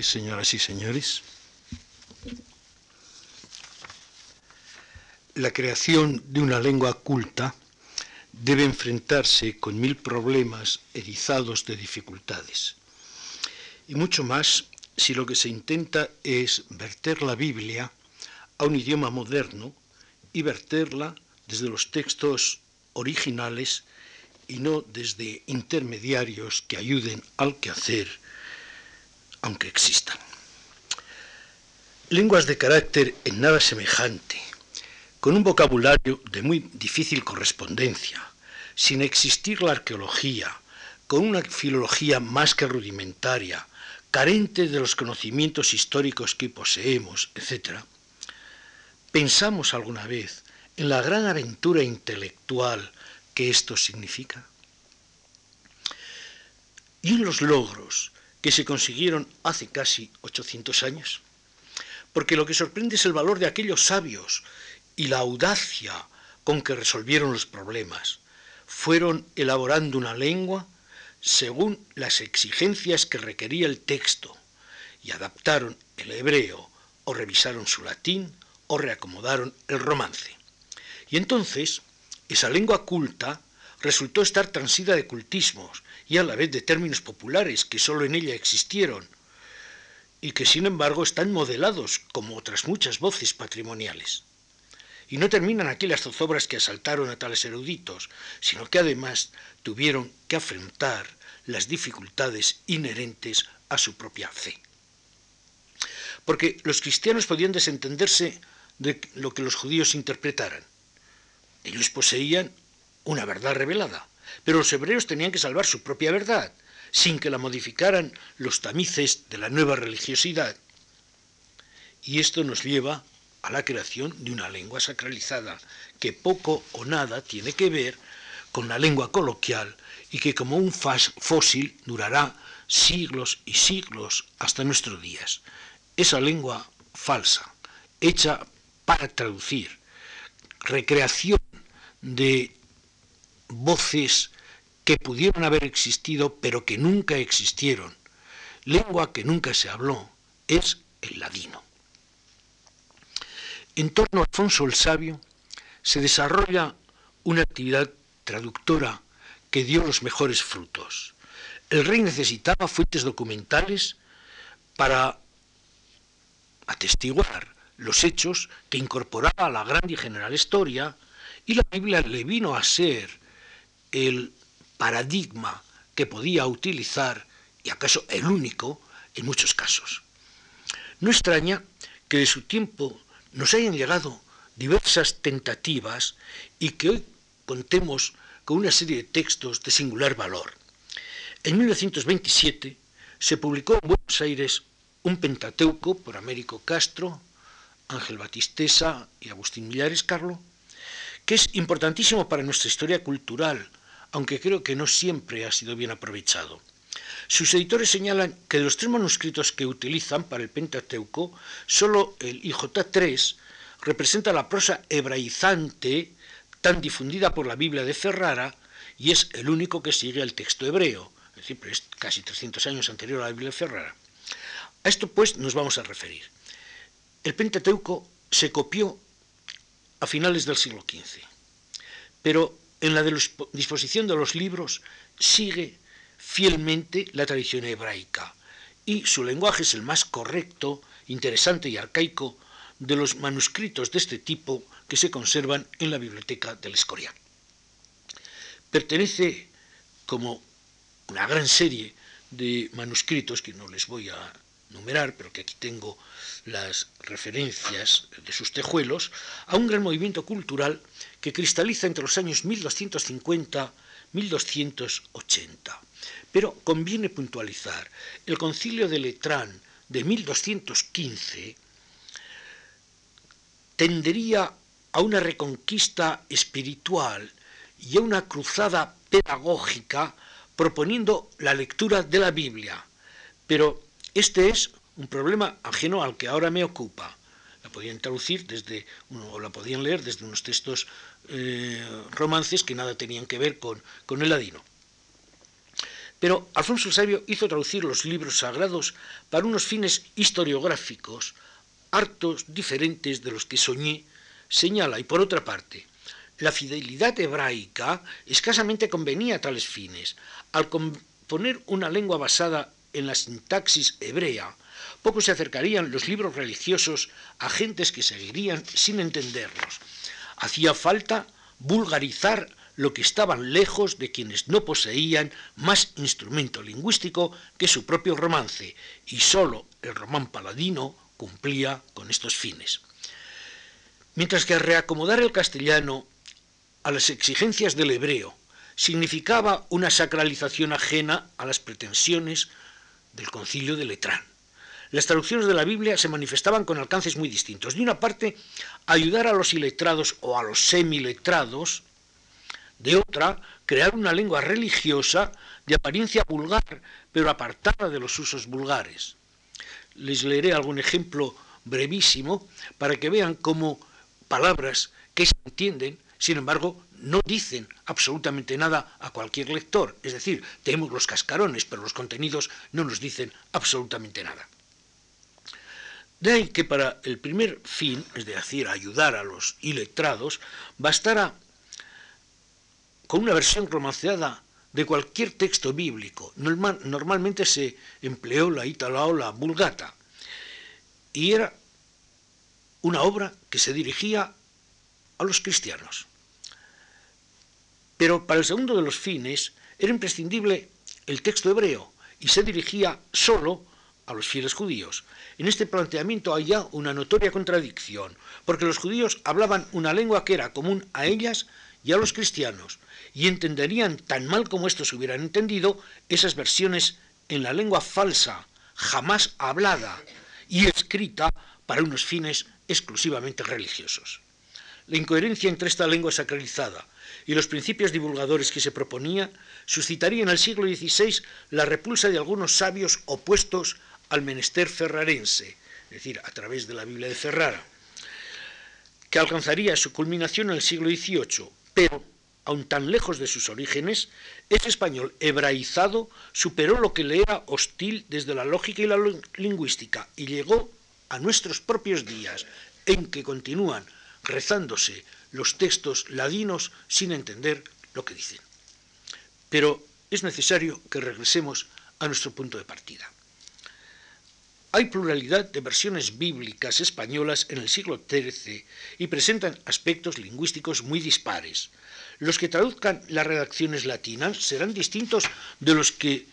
señoras y señores. La creación de una lengua culta debe enfrentarse con mil problemas erizados de dificultades. Y mucho más si lo que se intenta es verter la Biblia a un idioma moderno y verterla desde los textos originales y no desde intermediarios que ayuden al quehacer, aunque existan. Lenguas de carácter en nada semejante, con un vocabulario de muy difícil correspondencia, sin existir la arqueología, con una filología más que rudimentaria, carente de los conocimientos históricos que poseemos, etc., ¿pensamos alguna vez en la gran aventura intelectual que esto significa? Y en los logros que se consiguieron hace casi 800 años. Porque lo que sorprende es el valor de aquellos sabios y la audacia con que resolvieron los problemas. Fueron elaborando una lengua según las exigencias que requería el texto y adaptaron el hebreo o revisaron su latín o reacomodaron el romance. Y entonces esa lengua culta resultó estar transida de cultismos y a la vez de términos populares que sólo en ella existieron y que sin embargo están modelados como otras muchas voces patrimoniales. Y no terminan aquí las zozobras que asaltaron a tales eruditos, sino que además tuvieron que afrontar las dificultades inherentes a su propia fe. Porque los cristianos podían desentenderse de lo que los judíos interpretaran. Ellos poseían una verdad revelada, pero los hebreos tenían que salvar su propia verdad, sin que la modificaran los tamices de la nueva religiosidad. Y esto nos lleva a la creación de una lengua sacralizada, que poco o nada tiene que ver con la lengua coloquial y que como un fósil durará siglos y siglos hasta nuestros días. Esa lengua falsa, hecha para traducir, recreación de voces que pudieron haber existido pero que nunca existieron, lengua que nunca se habló, es el ladino. En torno a Alfonso el Sabio se desarrolla una actividad traductora que dio los mejores frutos. El rey necesitaba fuentes documentales para atestiguar los hechos que incorporaba a la gran y general historia, y la Biblia le vino a ser el paradigma que podía utilizar, y acaso el único, en muchos casos. No extraña que de su tiempo nos hayan llegado diversas tentativas y que hoy contemos con una serie de textos de singular valor. En 1927 se publicó en Buenos Aires un Pentateuco por Américo Castro, Ángel Batistesa y Agustín Millares Carlo, que es importantísimo para nuestra historia cultural, aunque creo que no siempre ha sido bien aprovechado. Sus editores señalan que de los tres manuscritos que utilizan para el Pentateuco, solo el IJ3 representa la prosa hebraizante tan difundida por la Biblia de Ferrara y es el único que sigue el texto hebreo, es decir, es casi 300 años anterior a la Biblia de Ferrara. A esto pues nos vamos a referir. El Pentateuco se copió a finales del siglo XV, pero en la disposición de los libros sigue fielmente la tradición hebraica y su lenguaje es el más correcto, interesante y arcaico de los manuscritos de este tipo que se conservan en la biblioteca del Escorial. Pertenece, como una gran serie de manuscritos que no les voy a numerar, pero que aquí tengo las referencias de sus tejuelos, a un gran movimiento cultural que cristaliza entre los años 1250 1280. Pero conviene puntualizar, el concilio de Letrán de 1215 tendería a una reconquista espiritual y a una cruzada pedagógica proponiendo la lectura de la Biblia. Pero este es un problema ajeno al que ahora me ocupa. La podían traducir desde, o la podían leer desde unos textos eh, romances que nada tenían que ver con, con el ladino. Pero Alfonso el Sabio hizo traducir los libros sagrados para unos fines historiográficos hartos diferentes de los que soñé, señala, y por otra parte, la fidelidad hebraica escasamente convenía a tales fines. Al componer una lengua basada en la sintaxis hebrea, poco se acercarían los libros religiosos a gentes que seguirían sin entenderlos. Hacía falta vulgarizar lo que estaban lejos de quienes no poseían más instrumento lingüístico que su propio romance, y sólo el román paladino cumplía con estos fines. Mientras que reacomodar el castellano a las exigencias del hebreo significaba una sacralización ajena a las pretensiones del concilio de Letrán. Las traducciones de la Biblia se manifestaban con alcances muy distintos. De una parte, ayudar a los iletrados o a los semiletrados de otra, crear una lengua religiosa de apariencia vulgar, pero apartada de los usos vulgares. Les leeré algún ejemplo brevísimo para que vean cómo palabras que se entienden, sin embargo, no dicen absolutamente nada a cualquier lector. Es decir, tenemos los cascarones, pero los contenidos no nos dicen absolutamente nada. De ahí que para el primer fin, es decir, ayudar a los iletrados, bastara con una versión romanceada de cualquier texto bíblico. normalmente se empleó la itala o la vulgata. Y era una obra que se dirigía a los cristianos. Pero para el segundo de los fines era imprescindible el texto hebreo y se dirigía solo a los fieles judíos. En este planteamiento hay ya una notoria contradicción, porque los judíos hablaban una lengua que era común a ellas y a los cristianos, y entenderían tan mal como estos hubieran entendido esas versiones en la lengua falsa, jamás hablada y escrita para unos fines exclusivamente religiosos. La incoherencia entre esta lengua sacralizada y los principios divulgadores que se proponía suscitaría en el siglo XVI la repulsa de algunos sabios opuestos al menester ferrarense, es decir, a través de la Biblia de Ferrara, que alcanzaría su culminación en el siglo XVIII, pero aun tan lejos de sus orígenes, ese español hebraizado superó lo que le era hostil desde la lógica y la lingüística y llegó a nuestros propios días, en que continúan rezándose los textos ladinos sin entender lo que dicen. Pero es necesario que regresemos a nuestro punto de partida. Hay pluralidad de versiones bíblicas españolas en el siglo XIII y presentan aspectos lingüísticos muy dispares. Los que traduzcan las redacciones latinas serán distintos de los que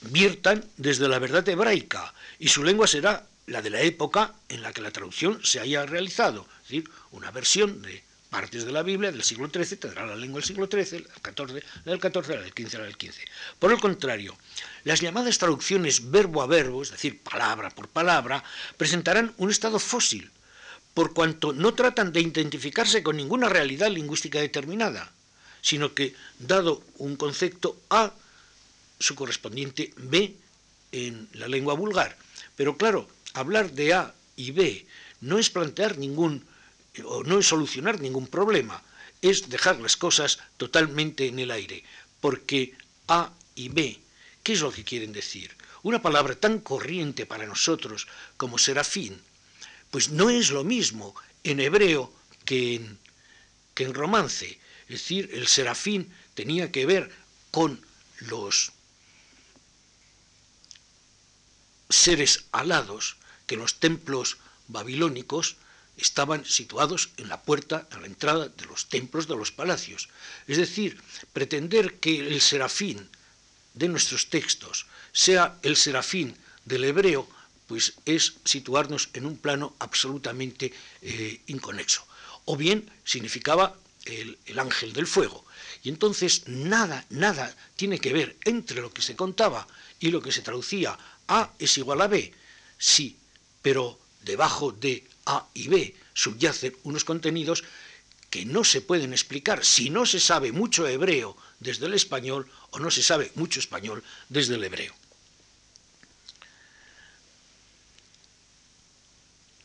viertan desde la verdad hebraica y su lengua será la de la época en la que la traducción se haya realizado, es decir, una versión de partes de la Biblia del siglo XIII tendrá la lengua del siglo XIII, el XIV, la del XIV, la del XV, la del XV. Por el contrario, las llamadas traducciones verbo a verbo, es decir, palabra por palabra, presentarán un estado fósil, por cuanto no tratan de identificarse con ninguna realidad lingüística determinada, sino que, dado un concepto A, su correspondiente B en la lengua vulgar. Pero claro, hablar de A y B no es plantear ningún o no es solucionar ningún problema, es dejar las cosas totalmente en el aire, porque A y B, ¿qué es lo que quieren decir? Una palabra tan corriente para nosotros como serafín, pues no es lo mismo en hebreo que en, que en romance. Es decir, el serafín tenía que ver con los seres alados que los templos babilónicos estaban situados en la puerta, a la entrada de los templos de los palacios. Es decir, pretender que el serafín de nuestros textos sea el serafín del hebreo, pues es situarnos en un plano absolutamente eh, inconexo. O bien significaba el, el ángel del fuego. Y entonces nada, nada tiene que ver entre lo que se contaba y lo que se traducía. A es igual a B, sí, pero debajo de a y B subyacen unos contenidos que no se pueden explicar si no se sabe mucho hebreo desde el español o no se sabe mucho español desde el hebreo.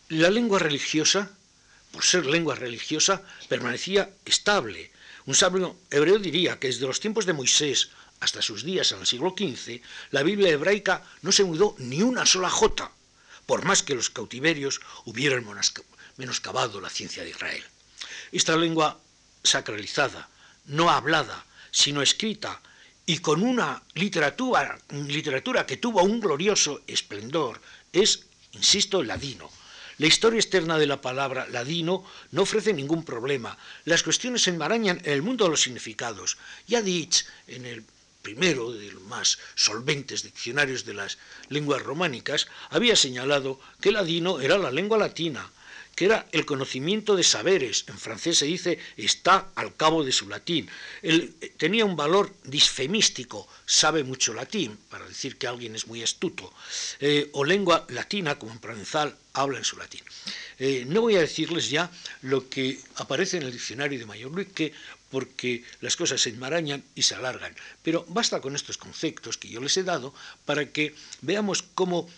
La lengua religiosa, por ser lengua religiosa, permanecía estable. Un sabio hebreo diría que desde los tiempos de Moisés hasta sus días en el siglo XV, la Biblia hebraica no se mudó ni una sola jota, por más que los cautiverios hubieran menoscabado la ciencia de Israel. Esta lengua sacralizada, no hablada, sino escrita, y con una literatura, que tuvo un glorioso esplendor, es, insisto, ladino. La historia externa de la palabra ladino no ofrece ningún problema. Las cuestiones enmarañan en el mundo de los significados. Ya Ditch, en el primero de los más solventes diccionarios de las lenguas románicas, había señalado que el ladino era la lengua latina, que era el conocimiento de saberes, en francés se dice está al cabo de su latín. Eh, tenía un valor disfemístico, sabe mucho latín, para decir que alguien es muy astuto, eh, o lengua latina, como en provenzal habla en su latín. Eh, no voy a decirles ya lo que aparece en el diccionario de Mayor Luis, que porque las cosas se enmarañan y se alargan, pero basta con estos conceptos que yo les he dado para que veamos cómo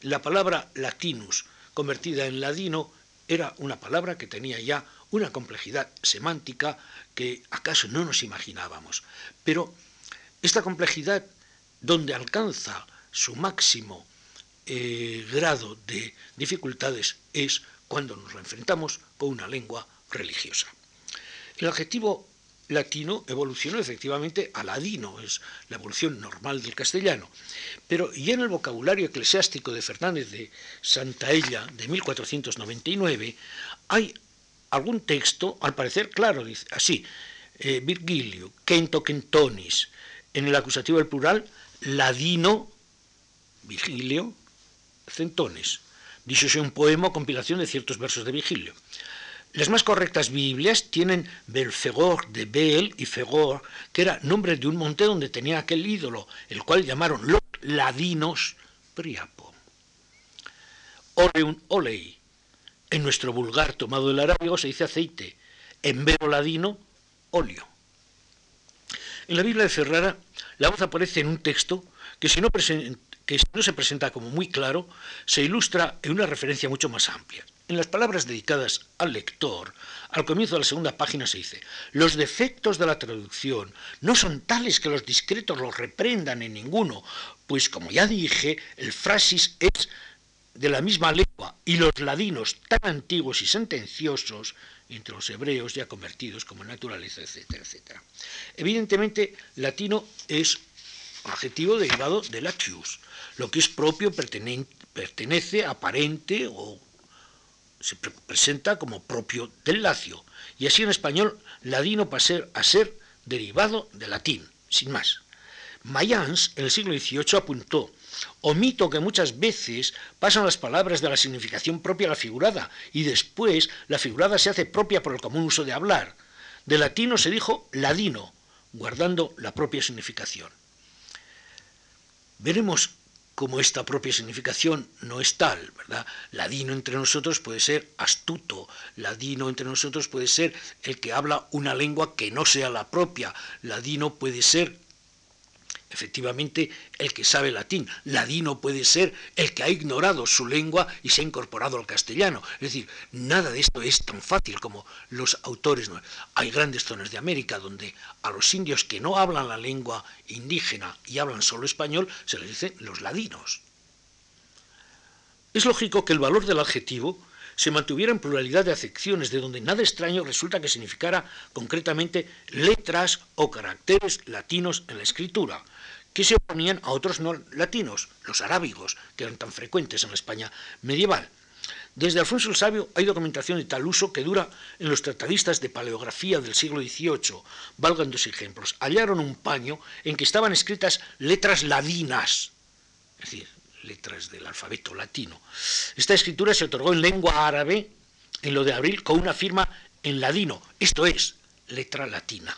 la palabra latinus, convertida en ladino, era una palabra que tenía ya una complejidad semántica que acaso no nos imaginábamos. Pero esta complejidad, donde alcanza su máximo eh, grado de dificultades, es cuando nos enfrentamos con una lengua religiosa. El adjetivo latino evolucionó efectivamente a ladino, es la evolución normal del castellano. Pero ya en el vocabulario eclesiástico de Fernández de Santaella de 1499 hay algún texto, al parecer claro, dice así, eh, Virgilio, Kento Kentonis, en el acusativo del plural, ladino, Virgilio, centones. Dicho sea un poema o compilación de ciertos versos de Virgilio. Las más correctas Biblias tienen Belfegor de Bel y Fegor, que era nombre de un monte donde tenía aquel ídolo, el cual llamaron los ladinos Priapo. Oleum olei. En nuestro vulgar tomado del arábigo se dice aceite. En vero ladino, óleo. En la Biblia de Ferrara, la voz aparece en un texto que si no se presenta como muy claro, se ilustra en una referencia mucho más amplia. En las palabras dedicadas al lector, al comienzo de la segunda página se dice, los defectos de la traducción no son tales que los discretos los reprendan en ninguno, pues como ya dije, el frasis es de la misma lengua y los ladinos tan antiguos y sentenciosos entre los hebreos ya convertidos como naturaleza, etcétera, etcétera. Evidentemente, latino es adjetivo derivado de latius, lo que es propio pertenece, aparente o se presenta como propio del lacio, y así en español ladino pasa a ser derivado de latín, sin más. Mayans, en el siglo XVIII, apuntó, omito que muchas veces pasan las palabras de la significación propia a la figurada, y después la figurada se hace propia por el común uso de hablar. De latino se dijo ladino, guardando la propia significación. Veremos como esta propia significación no es tal, ¿verdad? Ladino entre nosotros puede ser astuto, ladino entre nosotros puede ser el que habla una lengua que no sea la propia, ladino puede ser efectivamente el que sabe latín. Ladino puede ser el que ha ignorado su lengua y se ha incorporado al castellano. Es decir, nada de esto es tan fácil como los autores. Hay grandes zonas de América donde a los indios que no hablan la lengua indígena y hablan solo español se les dice los ladinos. Es lógico que el valor del adjetivo se mantuviera en pluralidad de acepciones, de donde nada extraño resulta que significara concretamente letras o caracteres latinos en la escritura, que se oponían a otros no latinos, los arábigos, que eran tan frecuentes en la España medieval. Desde Alfonso el Sabio hay documentación de tal uso que dura en los tratadistas de paleografía del siglo XVIII. Valgan dos ejemplos. Hallaron un paño en que estaban escritas letras ladinas, es decir, letras del alfabeto latino. Esta escritura se otorgó en lengua árabe en lo de abril con una firma en ladino, esto es, letra latina.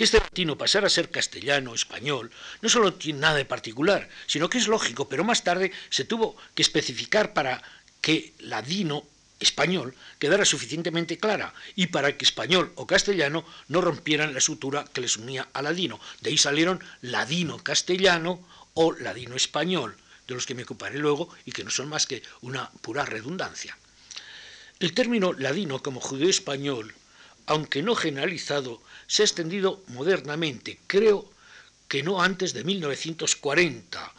Que este latino pasara a ser castellano, español, no solo tiene nada de particular, sino que es lógico, pero más tarde se tuvo que especificar para que ladino español quedara suficientemente clara y para que español o castellano no rompieran la sutura que les unía a ladino. De ahí salieron ladino castellano o ladino español, de los que me ocuparé luego y que no son más que una pura redundancia. El término ladino como judeo español aunque no generalizado, se ha extendido modernamente. Creo que no antes de 1940.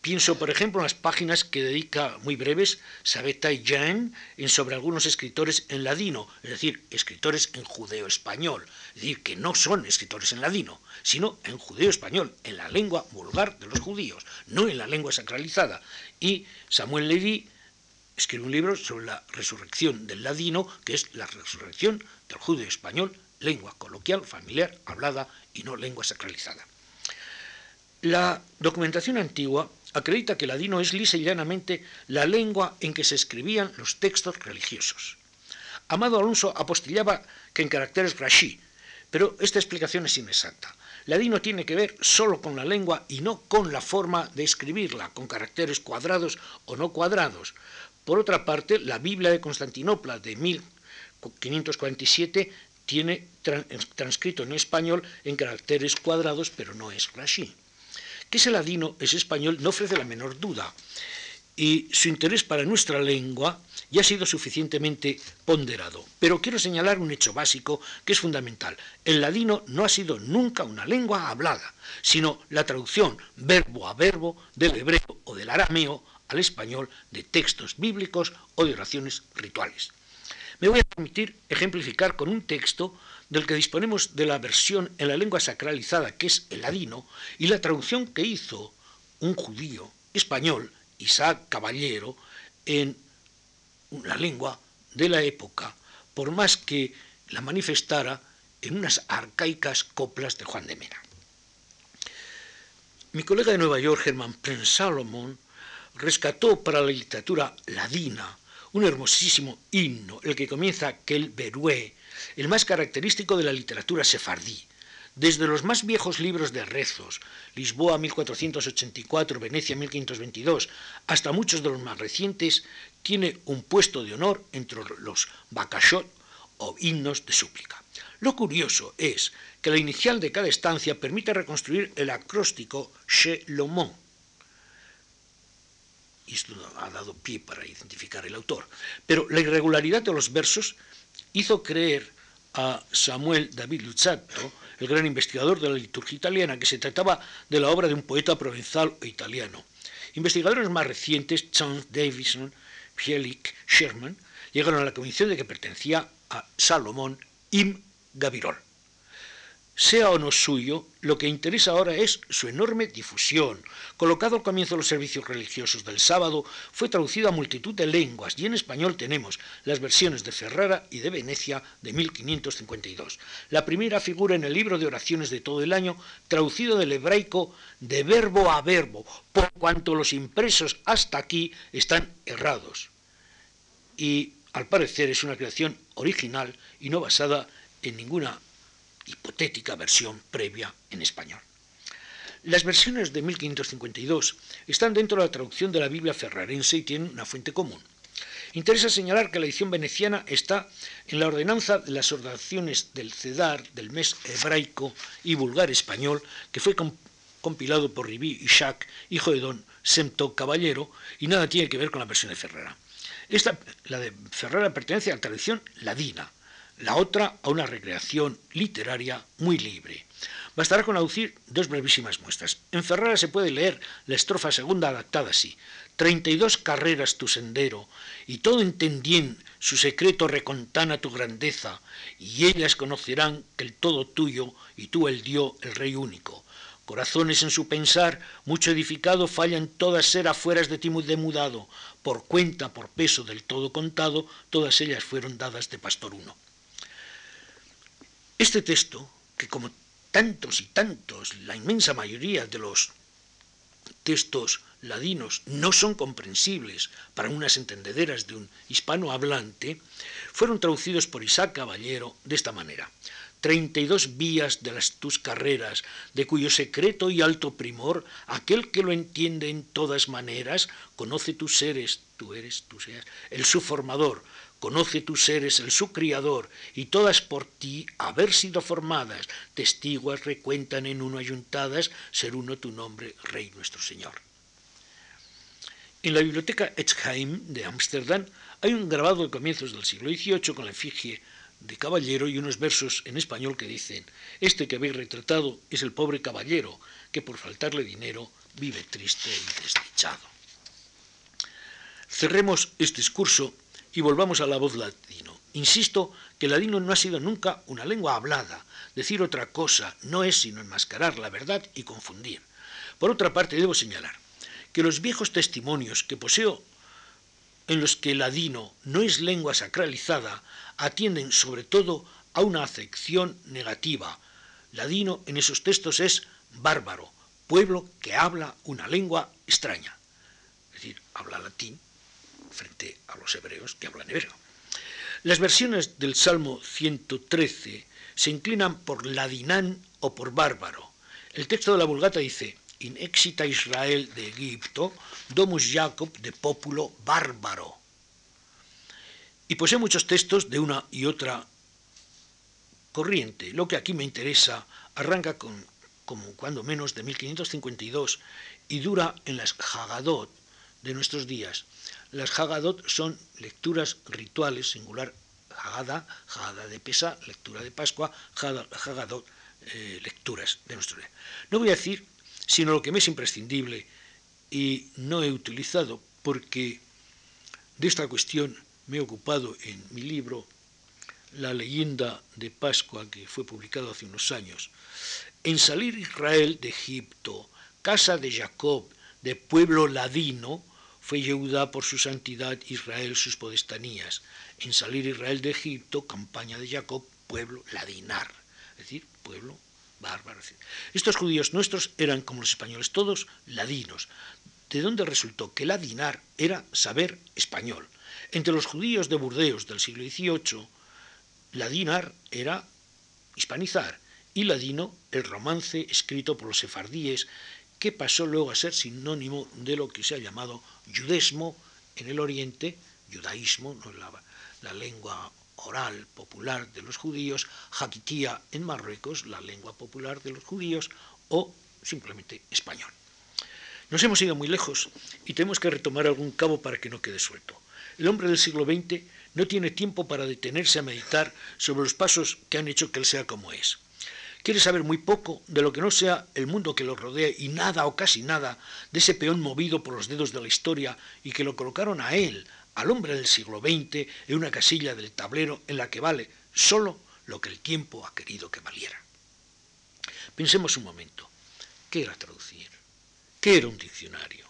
Pienso, por ejemplo, en las páginas que dedica, muy breves, Sabetai Jan en sobre algunos escritores en ladino, es decir, escritores en judeo-español, es decir, que no son escritores en ladino, sino en judeo-español, en la lengua vulgar de los judíos, no en la lengua sacralizada. Y Samuel Levy escribe un libro sobre la resurrección del ladino, que es la resurrección del judeo-español, lengua coloquial, familiar, hablada y no lengua sacralizada. La documentación antigua acredita que el ladino es lisa y llanamente la lengua en que se escribían los textos religiosos. Amado Alonso apostillaba que en caracteres rashi, pero esta explicación es inexacta. Ladino tiene que ver solo con la lengua y no con la forma de escribirla, con caracteres cuadrados o no cuadrados. Por otra parte, la Biblia de Constantinopla de 1547 tiene transcrito en español en caracteres cuadrados, pero no es rashi. Que ese ladino es español no ofrece la menor duda, y su interés para nuestra lengua ya ha sido suficientemente ponderado. Pero quiero señalar un hecho básico que es fundamental. El ladino no ha sido nunca una lengua hablada, sino la traducción verbo a verbo del hebreo o del arameo al español de textos bíblicos o de oraciones rituales. Me voy a permitir ejemplificar con un texto del que disponemos de la versión en la lengua sacralizada, que es el ladino, y la traducción que hizo un judío español, Isaac Caballero, en la lengua de la época, por más que la manifestara en unas arcaicas coplas de Juan de Mena. Mi colega de Nueva York, Herman Prince Salomon, rescató para la literatura ladina un hermosísimo himno, el que comienza Kel Berué, el más característico de la literatura sefardí. Desde los más viejos libros de rezos, Lisboa 1484, Venecia 1522, hasta muchos de los más recientes, tiene un puesto de honor entre los bakashot o himnos de súplica. Lo curioso es que la inicial de cada estancia permite reconstruir el acróstico Shelomon, esto ha dado pie para identificar el autor. Pero la irregularidad de los versos hizo creer a Samuel David Luzzatto, el gran investigador de la liturgia italiana, que se trataba de la obra de un poeta provenzal o italiano. Investigadores más recientes, Charles Davison, Fielik, Sherman, llegaron a la convicción de que pertenecía a Salomón Im Gavirol. Sea o no suyo, lo que interesa ahora es su enorme difusión. Colocado al comienzo de los servicios religiosos del sábado, fue traducido a multitud de lenguas y en español tenemos las versiones de Ferrara y de Venecia de 1552. La primera figura en el libro de oraciones de todo el año, traducido del hebraico de verbo a verbo, por cuanto los impresos hasta aquí están errados. Y al parecer es una creación original y no basada en ninguna hipotética versión previa en español. Las versiones de 1552 están dentro de la traducción de la Biblia ferrarense y tienen una fuente común. Interesa señalar que la edición veneciana está en la ordenanza de las ordenaciones del CEDAR, del mes hebraico y vulgar español, que fue compilado por Ribi Ishak, hijo de don Semto Caballero, y nada tiene que ver con la versión de Ferrara. Esta, la de Ferrara pertenece a la tradición ladina, la otra a una recreación literaria muy libre. Bastará con aducir dos brevísimas muestras. En Ferrara se puede leer la estrofa segunda adaptada así. Treinta y dos carreras tu sendero, y todo entendien su secreto recontana tu grandeza, y ellas conocerán que el todo tuyo, y tú el dio el rey único. Corazones en su pensar, mucho edificado, fallan todas ser afueras de ti demudado, por cuenta, por peso del todo contado, todas ellas fueron dadas de pastor uno. Este texto, que como tantos y tantos, la inmensa mayoría de los textos ladinos no son comprensibles para unas entendederas de un hispanohablante, fueron traducidos por Isaac Caballero de esta manera. Treinta y dos vías de las tus carreras, de cuyo secreto y alto primor, aquel que lo entiende en todas maneras, conoce tus seres, tú eres, tú seas, el su formador, Conoce tus seres el su criador, y todas por ti haber sido formadas, testiguas recuentan en uno ayuntadas, ser uno tu nombre, Rey nuestro Señor. En la biblioteca Etzheim de Ámsterdam hay un grabado de comienzos del siglo XVIII con la efigie de caballero y unos versos en español que dicen, este que habéis retratado es el pobre caballero que por faltarle dinero vive triste y desdichado. Cerremos este discurso y volvamos a la voz latino. Insisto que el ladino no ha sido nunca una lengua hablada. Decir otra cosa no es sino enmascarar la verdad y confundir. Por otra parte, debo señalar que los viejos testimonios que poseo en los que el ladino no es lengua sacralizada atienden sobre todo a una acepción negativa. Ladino en esos textos es bárbaro, pueblo que habla una lengua extraña. Es decir, habla latín a los hebreos que hablan hebreo. Las versiones del Salmo 113 se inclinan por ladinán o por bárbaro. El texto de la Vulgata dice, in exita Israel de Egipto, domus Jacob de populo bárbaro. Y posee muchos textos de una y otra corriente. Lo que aquí me interesa arranca con, como cuando menos de 1552 y dura en las Haggadot de nuestros días. Las Haggadot son lecturas rituales, singular Haggadah, Haggadah de Pesa, lectura de Pascua, Haggadot, eh, lecturas de nuestro día. No voy a decir sino lo que me es imprescindible y no he utilizado porque de esta cuestión me he ocupado en mi libro La leyenda de Pascua que fue publicado hace unos años. En salir Israel de Egipto, casa de Jacob, de pueblo ladino, fue Yehuda por su santidad, Israel sus podestanías. En salir Israel de Egipto, campaña de Jacob, pueblo ladinar, es decir, pueblo bárbaro. Estos judíos nuestros eran, como los españoles todos, ladinos, de donde resultó que ladinar era saber español. Entre los judíos de Burdeos del siglo XVIII, ladinar era hispanizar y ladino el romance escrito por los sefardíes que pasó luego a ser sinónimo de lo que se ha llamado judesmo en el Oriente, judaísmo, no la, la lengua oral popular de los judíos, jaquitía en Marruecos, la lengua popular de los judíos, o simplemente español. Nos hemos ido muy lejos y tenemos que retomar algún cabo para que no quede suelto. El hombre del siglo XX no tiene tiempo para detenerse a meditar sobre los pasos que han hecho que él sea como es. Quiere saber muy poco de lo que no sea el mundo que lo rodea y nada o casi nada de ese peón movido por los dedos de la historia y que lo colocaron a él, al hombre del siglo XX, en una casilla del tablero en la que vale solo lo que el tiempo ha querido que valiera. Pensemos un momento. ¿Qué era traducir? ¿Qué era un diccionario?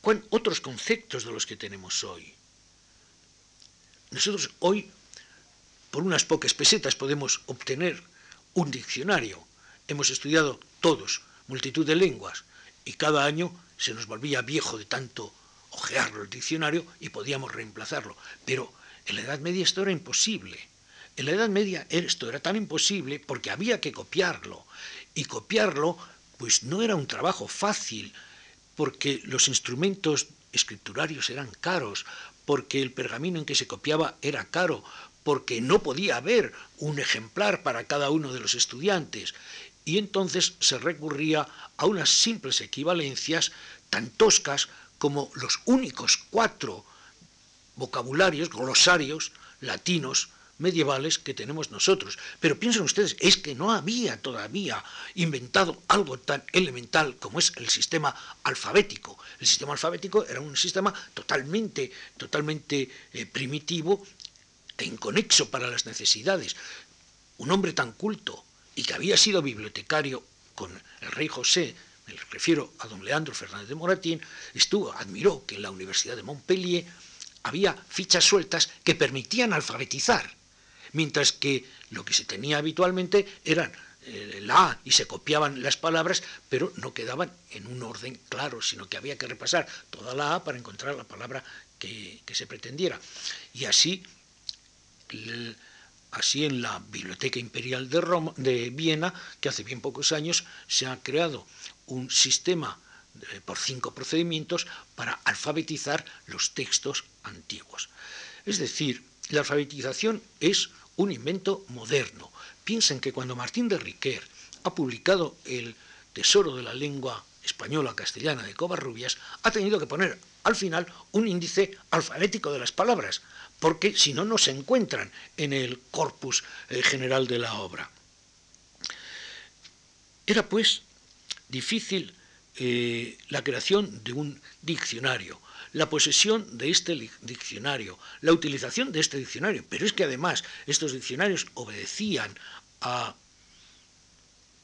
¿Cuáles otros conceptos de los que tenemos hoy? Nosotros hoy por unas pocas pesetas podemos obtener un diccionario. Hemos estudiado todos multitud de lenguas y cada año se nos volvía viejo de tanto ojearlo el diccionario y podíamos reemplazarlo. Pero en la Edad Media esto era imposible. En la Edad Media esto era tan imposible porque había que copiarlo. Y copiarlo pues no era un trabajo fácil porque los instrumentos escriturarios eran caros, porque el pergamino en que se copiaba era caro, porque no podía haber un ejemplar para cada uno de los estudiantes, y entonces se recurría a unas simples equivalencias tan toscas como los únicos cuatro vocabularios, glosarios latinos medievales que tenemos nosotros. Pero piensen ustedes, es que no había todavía inventado algo tan elemental como es el sistema alfabético. El sistema alfabético era un sistema totalmente, totalmente eh, primitivo e inconexo para las necesidades. Un hombre tan culto y que había sido bibliotecario con el rey José, me refiero a don Leandro Fernández de Moratín, estuvo, admiró que en la Universidad de Montpellier había fichas sueltas que permitían alfabetizar, mientras que lo que se tenía habitualmente eran eh, la A y se copiaban las palabras, pero no quedaban en un orden claro, sino que había que repasar toda la A para encontrar la palabra que, que se pretendiera. Y así así en la Biblioteca Imperial de, Roma, de Viena, que hace bien pocos años se ha creado un sistema por cinco procedimientos para alfabetizar los textos antiguos. Es decir, la alfabetización es un invento moderno. Piensen que cuando Martín de Riquer ha publicado el Tesoro de la Lengua española castellana de Covarrubias, ha tenido que poner al final un índice alfabético de las palabras, porque si no, no se encuentran en el corpus eh, general de la obra. Era pues difícil eh, la creación de un diccionario, la posesión de este diccionario, la utilización de este diccionario, pero es que además estos diccionarios obedecían a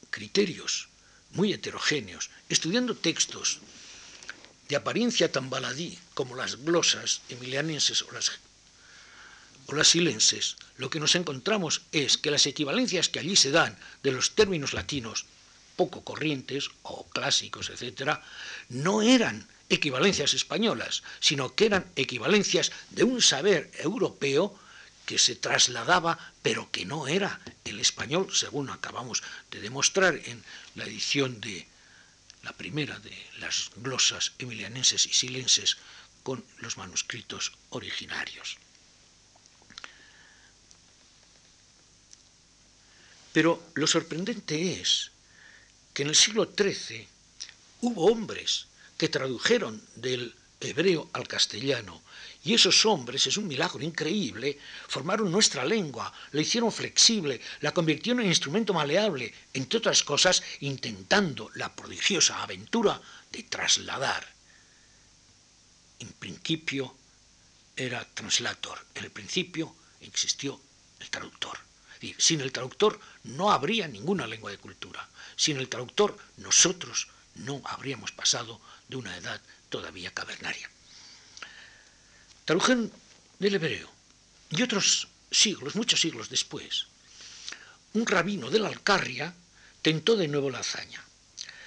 criterios muy heterogéneos, estudiando textos de apariencia tan baladí como las glosas emilianenses o las, o las silenses, lo que nos encontramos es que las equivalencias que allí se dan de los términos latinos poco corrientes o clásicos, etcétera, no eran equivalencias españolas, sino que eran equivalencias de un saber europeo que se trasladaba, pero que no era el español, según acabamos de demostrar en la edición de la primera de las glosas emilianenses y silenses con los manuscritos originarios. Pero lo sorprendente es que en el siglo XIII hubo hombres que tradujeron del hebreo al castellano y esos hombres, es un milagro increíble, formaron nuestra lengua, la hicieron flexible, la convirtieron en instrumento maleable, entre otras cosas, intentando la prodigiosa aventura de trasladar. En principio era translator, en el principio existió el traductor. Y sin el traductor no habría ninguna lengua de cultura. Sin el traductor nosotros no habríamos pasado de una edad todavía cavernaria. Tradujeron del hebreo y otros siglos, muchos siglos después, un rabino de la Alcarria tentó de nuevo la hazaña.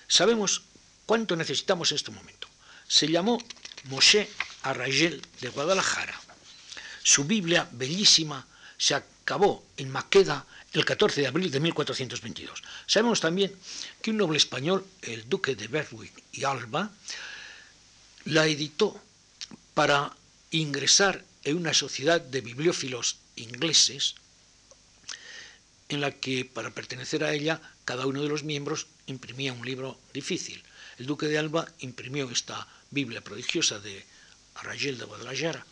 Sabemos cuánto necesitamos en este momento. Se llamó Moshe Arrayel de Guadalajara. Su Biblia, bellísima, se acabó en Maqueda el 14 de abril de 1422. Sabemos también que un noble español, el duque de Berwick y Alba, la editó para ingresar en una sociedad de bibliófilos ingleses en la que para pertenecer a ella cada uno de los miembros imprimía un libro difícil. El duque de Alba imprimió esta Biblia prodigiosa de Arrayel de Guadalajara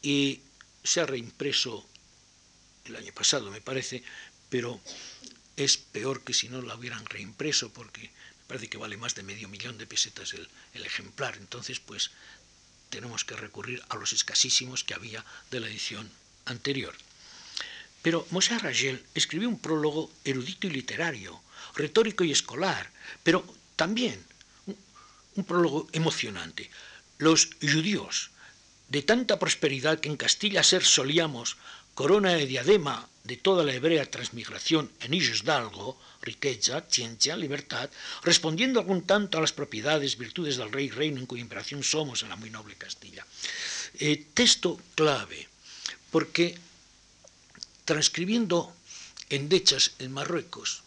y se ha reimpreso el año pasado, me parece, pero es peor que si no la hubieran reimpreso porque me parece que vale más de medio millón de pesetas el, el ejemplar. Entonces, pues tenemos que recurrir a los escasísimos que había de la edición anterior. Pero Moshe Ragel escribió un prólogo erudito y literario, retórico y escolar, pero también un, un prólogo emocionante. Los judíos, de tanta prosperidad que en Castilla ser solíamos corona de diadema de toda la hebrea transmigración en ellos d'algo, riqueza, ciencia, libertad, respondiendo algún tanto a las propiedades, virtudes del rey, reino en cuya imperación somos en la muy noble Castilla. Eh, texto clave, porque transcribiendo endechas en Marruecos,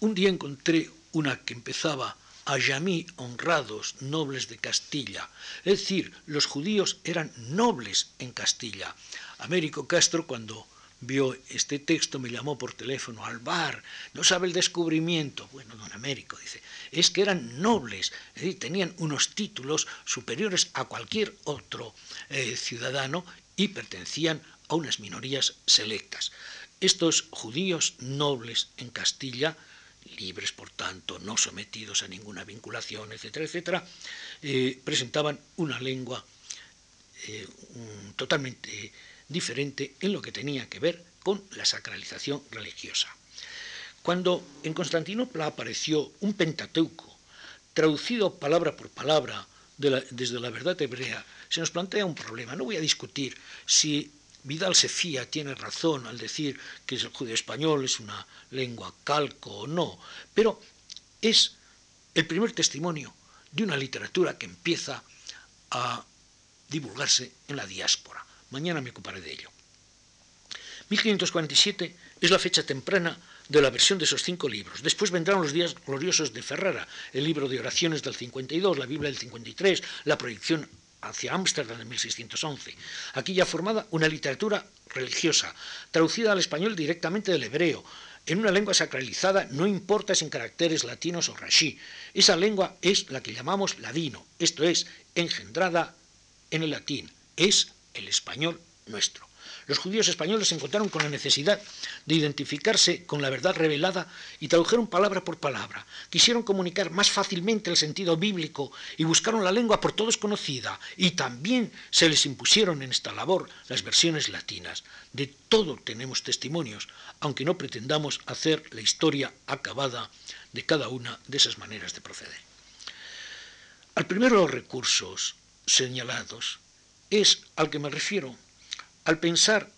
un día encontré una que empezaba a Yamí honrados nobles de Castilla. Es decir, los judíos eran nobles en Castilla. Américo Castro, cuando vio este texto, me llamó por teléfono al bar, no sabe el descubrimiento. Bueno, don Américo dice, es que eran nobles, tenían unos títulos superiores a cualquier otro eh, ciudadano y pertenecían a unas minorías selectas. Estos judíos nobles en Castilla, libres por tanto, no sometidos a ninguna vinculación, etcétera, etcétera, eh, presentaban una lengua eh, totalmente diferente en lo que tenía que ver con la sacralización religiosa. Cuando en Constantinopla apareció un Pentateuco, traducido palabra por palabra desde la verdad hebrea, se nos plantea un problema. No voy a discutir si Vidal Sefía tiene razón al decir que el judío español es una lengua calco o no, pero es el primer testimonio de una literatura que empieza a divulgarse en la diáspora. Mañana me ocuparé de ello. 1547 es la fecha temprana de la versión de esos cinco libros. Después vendrán los días gloriosos de Ferrara, el libro de oraciones del 52, la Biblia del 53, la proyección hacia Ámsterdam en 1611. Aquí ya formada una literatura religiosa, traducida al español directamente del hebreo, en una lengua sacralizada no importa si en caracteres latinos o rashi. Esa lengua es la que llamamos ladino, esto es, engendrada en el latín, es el español nuestro. Los judíos españoles se encontraron con la necesidad de identificarse con la verdad revelada y tradujeron palabra por palabra. Quisieron comunicar más fácilmente el sentido bíblico y buscaron la lengua por todos conocida y también se les impusieron en esta labor las versiones latinas. De todo tenemos testimonios, aunque no pretendamos hacer la historia acabada de cada una de esas maneras de proceder. Al primero de los recursos señalados es al que me refiero al pensar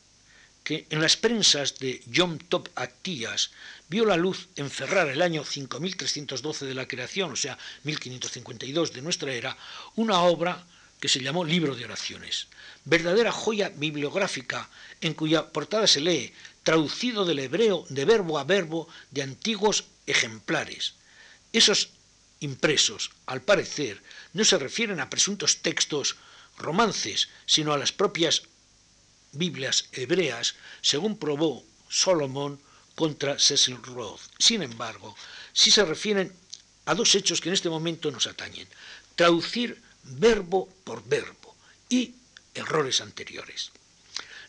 que en las prensas de Yom Tov Actías vio la luz en Ferrara el año 5312 de la creación, o sea, 1552 de nuestra era, una obra que se llamó Libro de Oraciones, verdadera joya bibliográfica en cuya portada se lee, traducido del hebreo de verbo a verbo de antiguos ejemplares. Esos impresos, al parecer, no se refieren a presuntos textos romances, sino a las propias Biblias hebreas, según probó Solomón contra Cecil Roth. Sin embargo, sí se refieren a dos hechos que en este momento nos atañen. Traducir verbo por verbo y errores anteriores.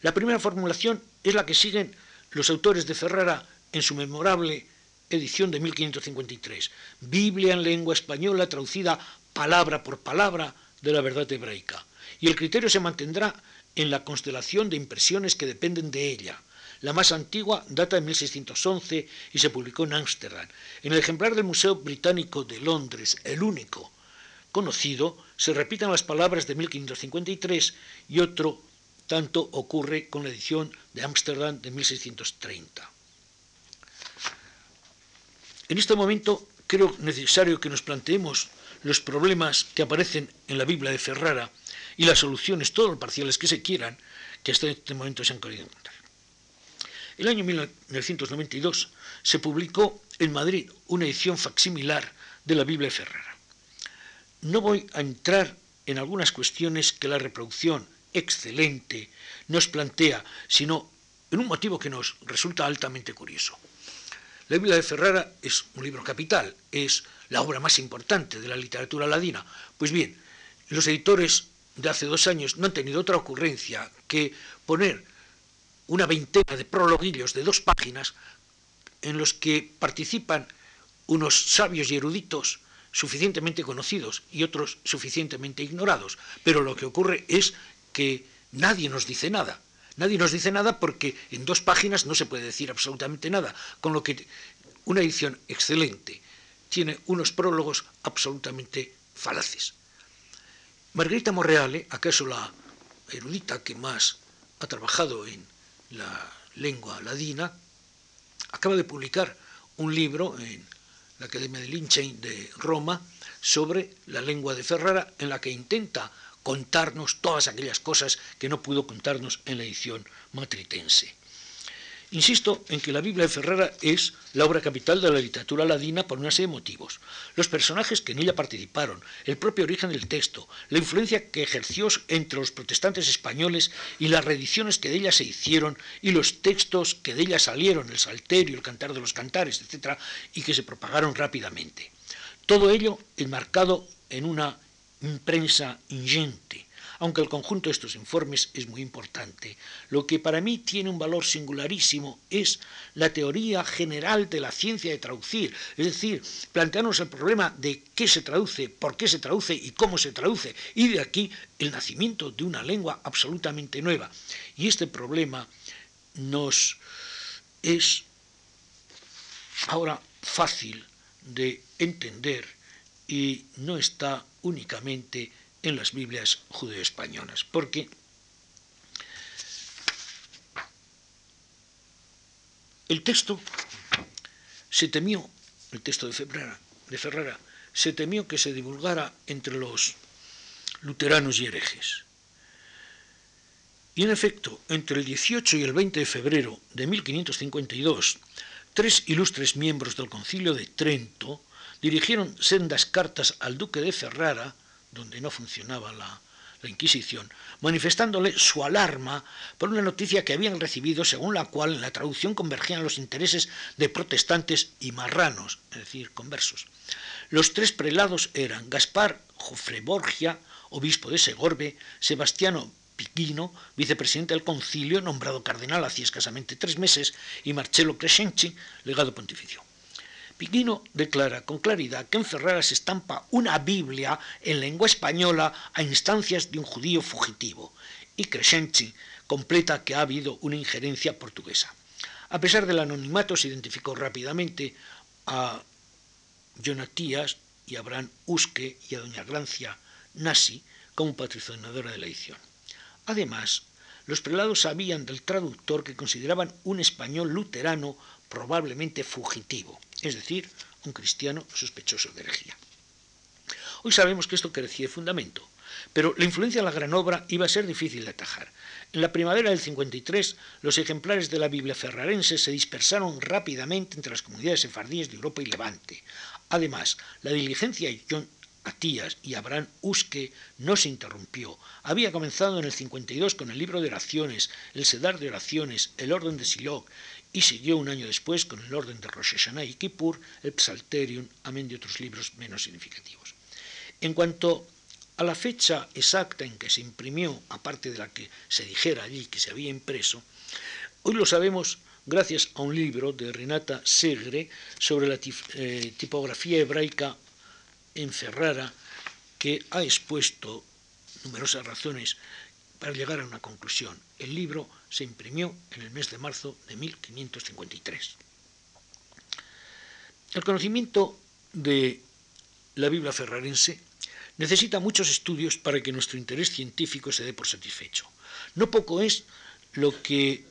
La primera formulación es la que siguen los autores de Ferrara en su memorable edición de 1553. Biblia en lengua española traducida palabra por palabra de la verdad hebraica. Y el criterio se mantendrá en la constelación de impresiones que dependen de ella. La más antigua data de 1611 y se publicó en Ámsterdam. En el ejemplar del Museo Británico de Londres, el único conocido, se repiten las palabras de 1553 y otro tanto ocurre con la edición de Ámsterdam de 1630. En este momento creo necesario que nos planteemos los problemas que aparecen en la Biblia de Ferrara y las soluciones, todos los parciales que se quieran, que hasta este momento se han querido encontrar. El año 1992 se publicó en Madrid una edición facsimilar de la Biblia Ferrara. No voy a entrar en algunas cuestiones que la reproducción excelente nos plantea, sino en un motivo que nos resulta altamente curioso. La Biblia de Ferrara es un libro capital, es la obra más importante de la literatura ladina. Pues bien, los editores de hace dos años no han tenido otra ocurrencia que poner una veintena de prologuillos de dos páginas en los que participan unos sabios y eruditos suficientemente conocidos y otros suficientemente ignorados. Pero lo que ocurre es que nadie nos dice nada. Nadie nos dice nada porque en dos páginas no se puede decir absolutamente nada, con lo que una edición excelente tiene unos prólogos absolutamente falaces. Margarita Morreale, acaso la erudita que más ha trabajado en la lengua ladina, acaba de publicar un libro en la Academia de Linchain de Roma sobre la lengua de Ferrara, en la que intenta contarnos todas aquellas cosas que no pudo contarnos en la edición matritense. Insisto en que la Biblia de Ferrara es la obra capital de la literatura ladina por una serie de motivos. Los personajes que en ella participaron, el propio origen del texto, la influencia que ejerció entre los protestantes españoles y las reediciones que de ella se hicieron y los textos que de ella salieron, el Salterio, el Cantar de los Cantares, etc., y que se propagaron rápidamente. Todo ello enmarcado en una imprensa ingente, aunque el conjunto de estos informes es muy importante. Lo que para mí tiene un valor singularísimo es la teoría general de la ciencia de traducir, es decir, plantearnos el problema de qué se traduce, por qué se traduce y cómo se traduce, y de aquí el nacimiento de una lengua absolutamente nueva. Y este problema nos es ahora fácil de entender y no está únicamente en las Biblias judeo-españolas, porque el texto se temió, el texto de Ferrara, de Ferrara, se temió que se divulgara entre los luteranos y herejes. Y en efecto, entre el 18 y el 20 de febrero de 1552, tres ilustres miembros del concilio de Trento dirigieron sendas cartas al duque de Ferrara donde no funcionaba la Inquisición, manifestándole su alarma por una noticia que habían recibido según la cual en la traducción convergían los intereses de protestantes y marranos, es decir, conversos. Los tres prelados eran Gaspar Jofre Borgia, obispo de Segorbe, Sebastiano Piquino, vicepresidente del concilio, nombrado cardenal hacía escasamente tres meses, y Marcello Crescenci, legado pontificio. Piquino declara con claridad que en Ferrara se estampa una Biblia en lengua española a instancias de un judío fugitivo, y Crescenci completa que ha habido una injerencia portuguesa. A pesar del anonimato, se identificó rápidamente a Jonatías y Abraham Usque y a doña Grancia Nasi como patrocinadora de la edición. Además, los prelados sabían del traductor que consideraban un español luterano probablemente fugitivo, es decir, un cristiano sospechoso de herejía. Hoy sabemos que esto carecía de fundamento, pero la influencia de la gran obra iba a ser difícil de atajar. En la primavera del 53, los ejemplares de la Biblia ferrarense se dispersaron rápidamente entre las comunidades sefardíes de Europa y Levante. Además, la diligencia de John Atías y Abraham Usque no se interrumpió. Había comenzado en el 52 con el libro de oraciones, el Sedar de oraciones, el orden de Siloc, y siguió un año después con el orden de Rosh Hashanah y Kippur, el Psalterium, amén de otros libros menos significativos. En cuanto a la fecha exacta en que se imprimió, aparte de la que se dijera allí que se había impreso, hoy lo sabemos gracias a un libro de Renata Segre sobre la eh, tipografía hebraica en Ferrara, que ha expuesto numerosas razones para llegar a una conclusión. El libro se imprimió en el mes de marzo de 1553. El conocimiento de la Biblia ferrarense necesita muchos estudios para que nuestro interés científico se dé por satisfecho. No poco es lo que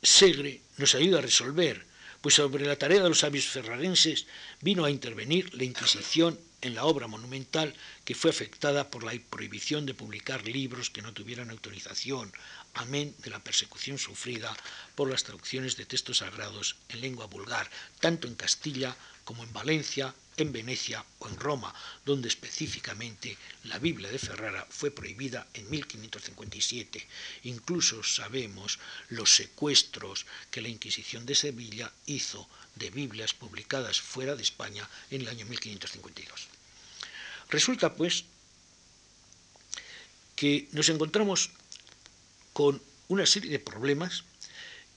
Segre nos ayuda a resolver, pues sobre la tarea de los sabios ferrarenses vino a intervenir la Inquisición en la obra monumental que fue afectada por la prohibición de publicar libros que no tuvieran autorización, amén de la persecución sufrida por las traducciones de textos sagrados en lengua vulgar, tanto en Castilla como en Valencia, en Venecia o en Roma, donde específicamente la Biblia de Ferrara fue prohibida en 1557. Incluso sabemos los secuestros que la Inquisición de Sevilla hizo de Biblias publicadas fuera de España en el año 1552. Resulta, pues, que nos encontramos con una serie de problemas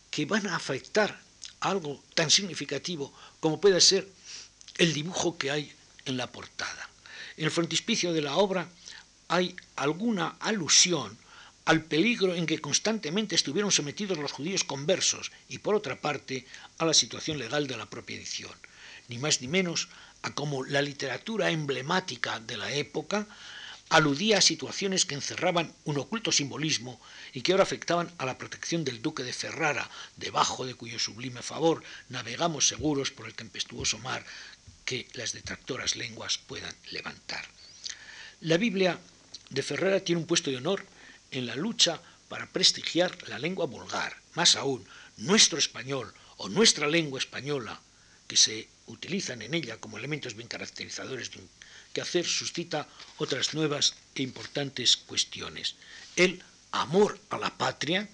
que van a afectar algo tan significativo como puede ser el dibujo que hay en la portada. En el frontispicio de la obra hay alguna alusión al peligro en que constantemente estuvieron sometidos los judíos conversos y por otra parte a la situación legal de la propia edición, ni más ni menos a cómo la literatura emblemática de la época aludía a situaciones que encerraban un oculto simbolismo y que ahora afectaban a la protección del duque de Ferrara, debajo de cuyo sublime favor navegamos seguros por el tempestuoso mar que las detractoras lenguas puedan levantar. La Biblia de Ferrara tiene un puesto de honor en la lucha para prestigiar la lengua vulgar, más aún, nuestro español o nuestra lengua española, que se utilizan en ella como elementos bien caracterizadores de un quehacer, suscita otras nuevas e importantes cuestiones. El amor a la patria,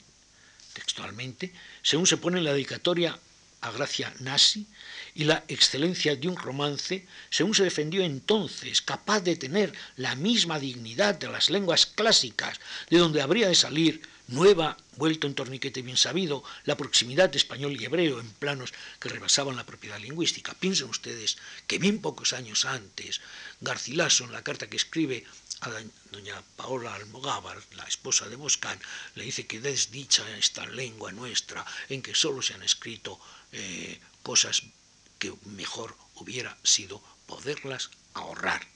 textualmente, según se pone en la dedicatoria a Gracia Nasi, y la excelencia de un romance, según se defendió entonces, capaz de tener la misma dignidad de las lenguas clásicas, de donde habría de salir nueva, vuelto en torniquete bien sabido, la proximidad de español y hebreo en planos que rebasaban la propiedad lingüística. Piensen ustedes que bien pocos años antes, Garcilaso, en la carta que escribe a doña Paola Almogávar, la esposa de Boscán, le dice que desdicha esta lengua nuestra, en que solo se han escrito eh, cosas que mejor hubiera sido poderlas ahorrar.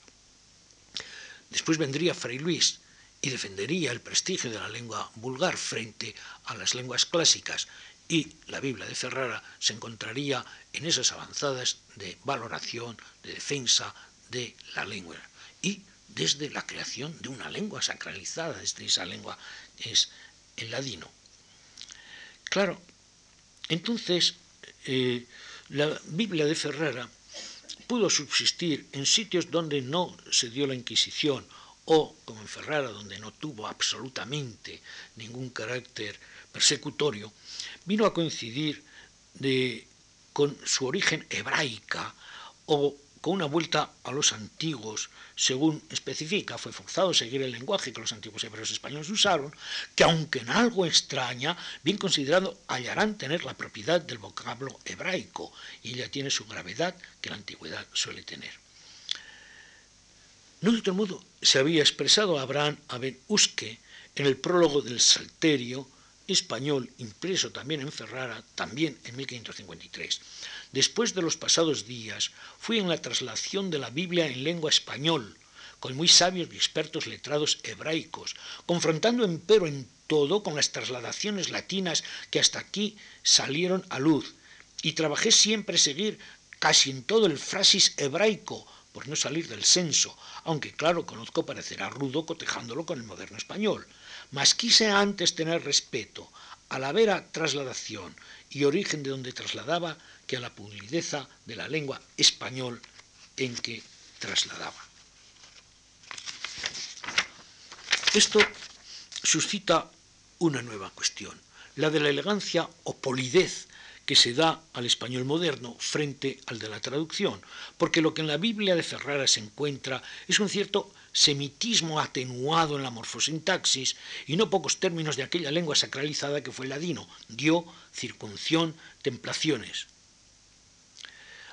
Después vendría Fray Luis, y defendería el prestigio de la lengua vulgar frente a las lenguas clásicas y la Biblia de Ferrara se encontraría en esas avanzadas de valoración, de defensa de la lengua y desde la creación de una lengua sacralizada, desde esa lengua es el ladino. Claro, entonces eh, la Biblia de Ferrara pudo subsistir en sitios donde no se dio la Inquisición o, como en Ferrara, donde no tuvo absolutamente ningún carácter persecutorio, vino a coincidir con su origen hebraica o con una vuelta a los antiguos, según especifica, fue forzado a seguir el lenguaje que los antiguos hebreos españoles usaron, que aunque en algo extraña, bien considerado, hallarán tener la propiedad del vocablo hebraico, y ya tiene su gravedad que la antigüedad suele tener. No de otro modo se había expresado Abraham Aben Uske en el prólogo del Salterio español, impreso también en Ferrara, también en 1553. Después de los pasados días, fui en la traslación de la Biblia en lengua español, con muy sabios y expertos letrados hebraicos, confrontando empero en todo con las trasladaciones latinas que hasta aquí salieron a luz, y trabajé siempre seguir casi en todo el frasis hebraico, por no salir del senso, aunque claro conozco parecerá rudo cotejándolo con el moderno español. Mas quise antes tener respeto a la vera trasladación y origen de donde trasladaba que a la pulideza de la lengua español en que trasladaba. Esto suscita una nueva cuestión, la de la elegancia o polidez que se da al español moderno frente al de la traducción, porque lo que en la Biblia de Ferrara se encuentra es un cierto semitismo atenuado en la morfosintaxis y no pocos términos de aquella lengua sacralizada que fue el ladino, dio, circunción, templaciones.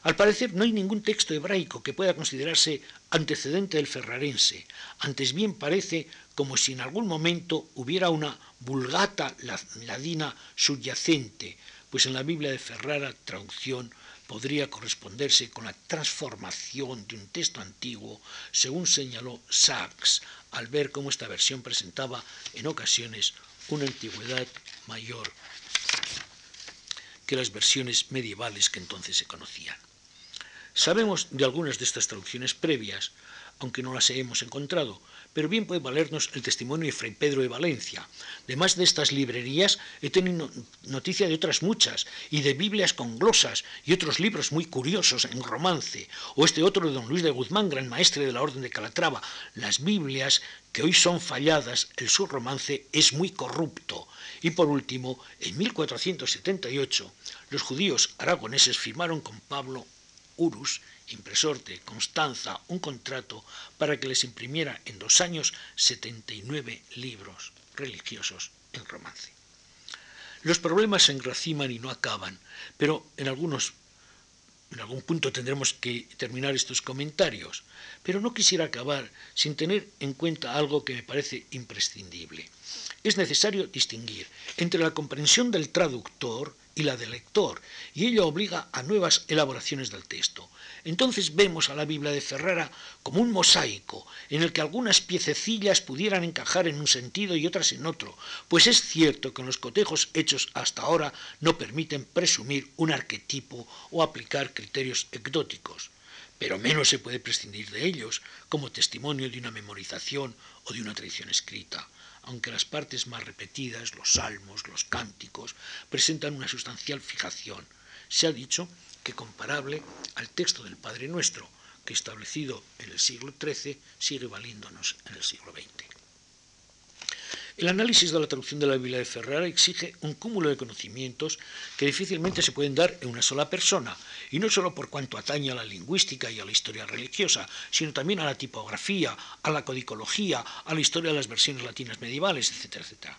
Al parecer no hay ningún texto hebraico que pueda considerarse antecedente del ferrarense, antes bien parece como si en algún momento hubiera una vulgata ladina subyacente, pues en la Biblia de Ferrara, traducción, podría corresponderse con la transformación de un texto antiguo, según señaló Sachs, al ver cómo esta versión presentaba en ocasiones una antigüedad mayor que las versiones medievales que entonces se conocían. Sabemos de algunas de estas traducciones previas, aunque no las hemos encontrado, pero bien puede valernos el testimonio de Fray Pedro de Valencia. Además de estas librerías, he tenido noticia de otras muchas, y de Biblias con glosas, y otros libros muy curiosos en romance, o este otro de don Luis de Guzmán, gran maestre de la Orden de Calatrava. Las Biblias, que hoy son falladas, el subromance es muy corrupto. Y por último, en 1478, los judíos aragoneses firmaron con Pablo Urus impresor de Constanza un contrato para que les imprimiera en dos años 79 libros religiosos en romance. Los problemas se engraciman y no acaban, pero en algunos en algún punto tendremos que terminar estos comentarios, pero no quisiera acabar sin tener en cuenta algo que me parece imprescindible. Es necesario distinguir entre la comprensión del traductor y la del lector, y ello obliga a nuevas elaboraciones del texto. Entonces vemos a la Biblia de Ferrara como un mosaico, en el que algunas piececillas pudieran encajar en un sentido y otras en otro, pues es cierto que los cotejos hechos hasta ahora no permiten presumir un arquetipo o aplicar criterios ecdóticos, pero menos se puede prescindir de ellos como testimonio de una memorización o de una tradición escrita aunque las partes más repetidas, los salmos, los cánticos, presentan una sustancial fijación. Se ha dicho que comparable al texto del Padre Nuestro, que establecido en el siglo XIII sigue valiéndonos en el siglo XX. El análisis de la traducción de la Biblia de Ferrara exige un cúmulo de conocimientos que difícilmente se pueden dar en una sola persona, y no solo por cuanto atañe a la lingüística y a la historia religiosa, sino también a la tipografía, a la codicología, a la historia de las versiones latinas medievales, etc. etcétera.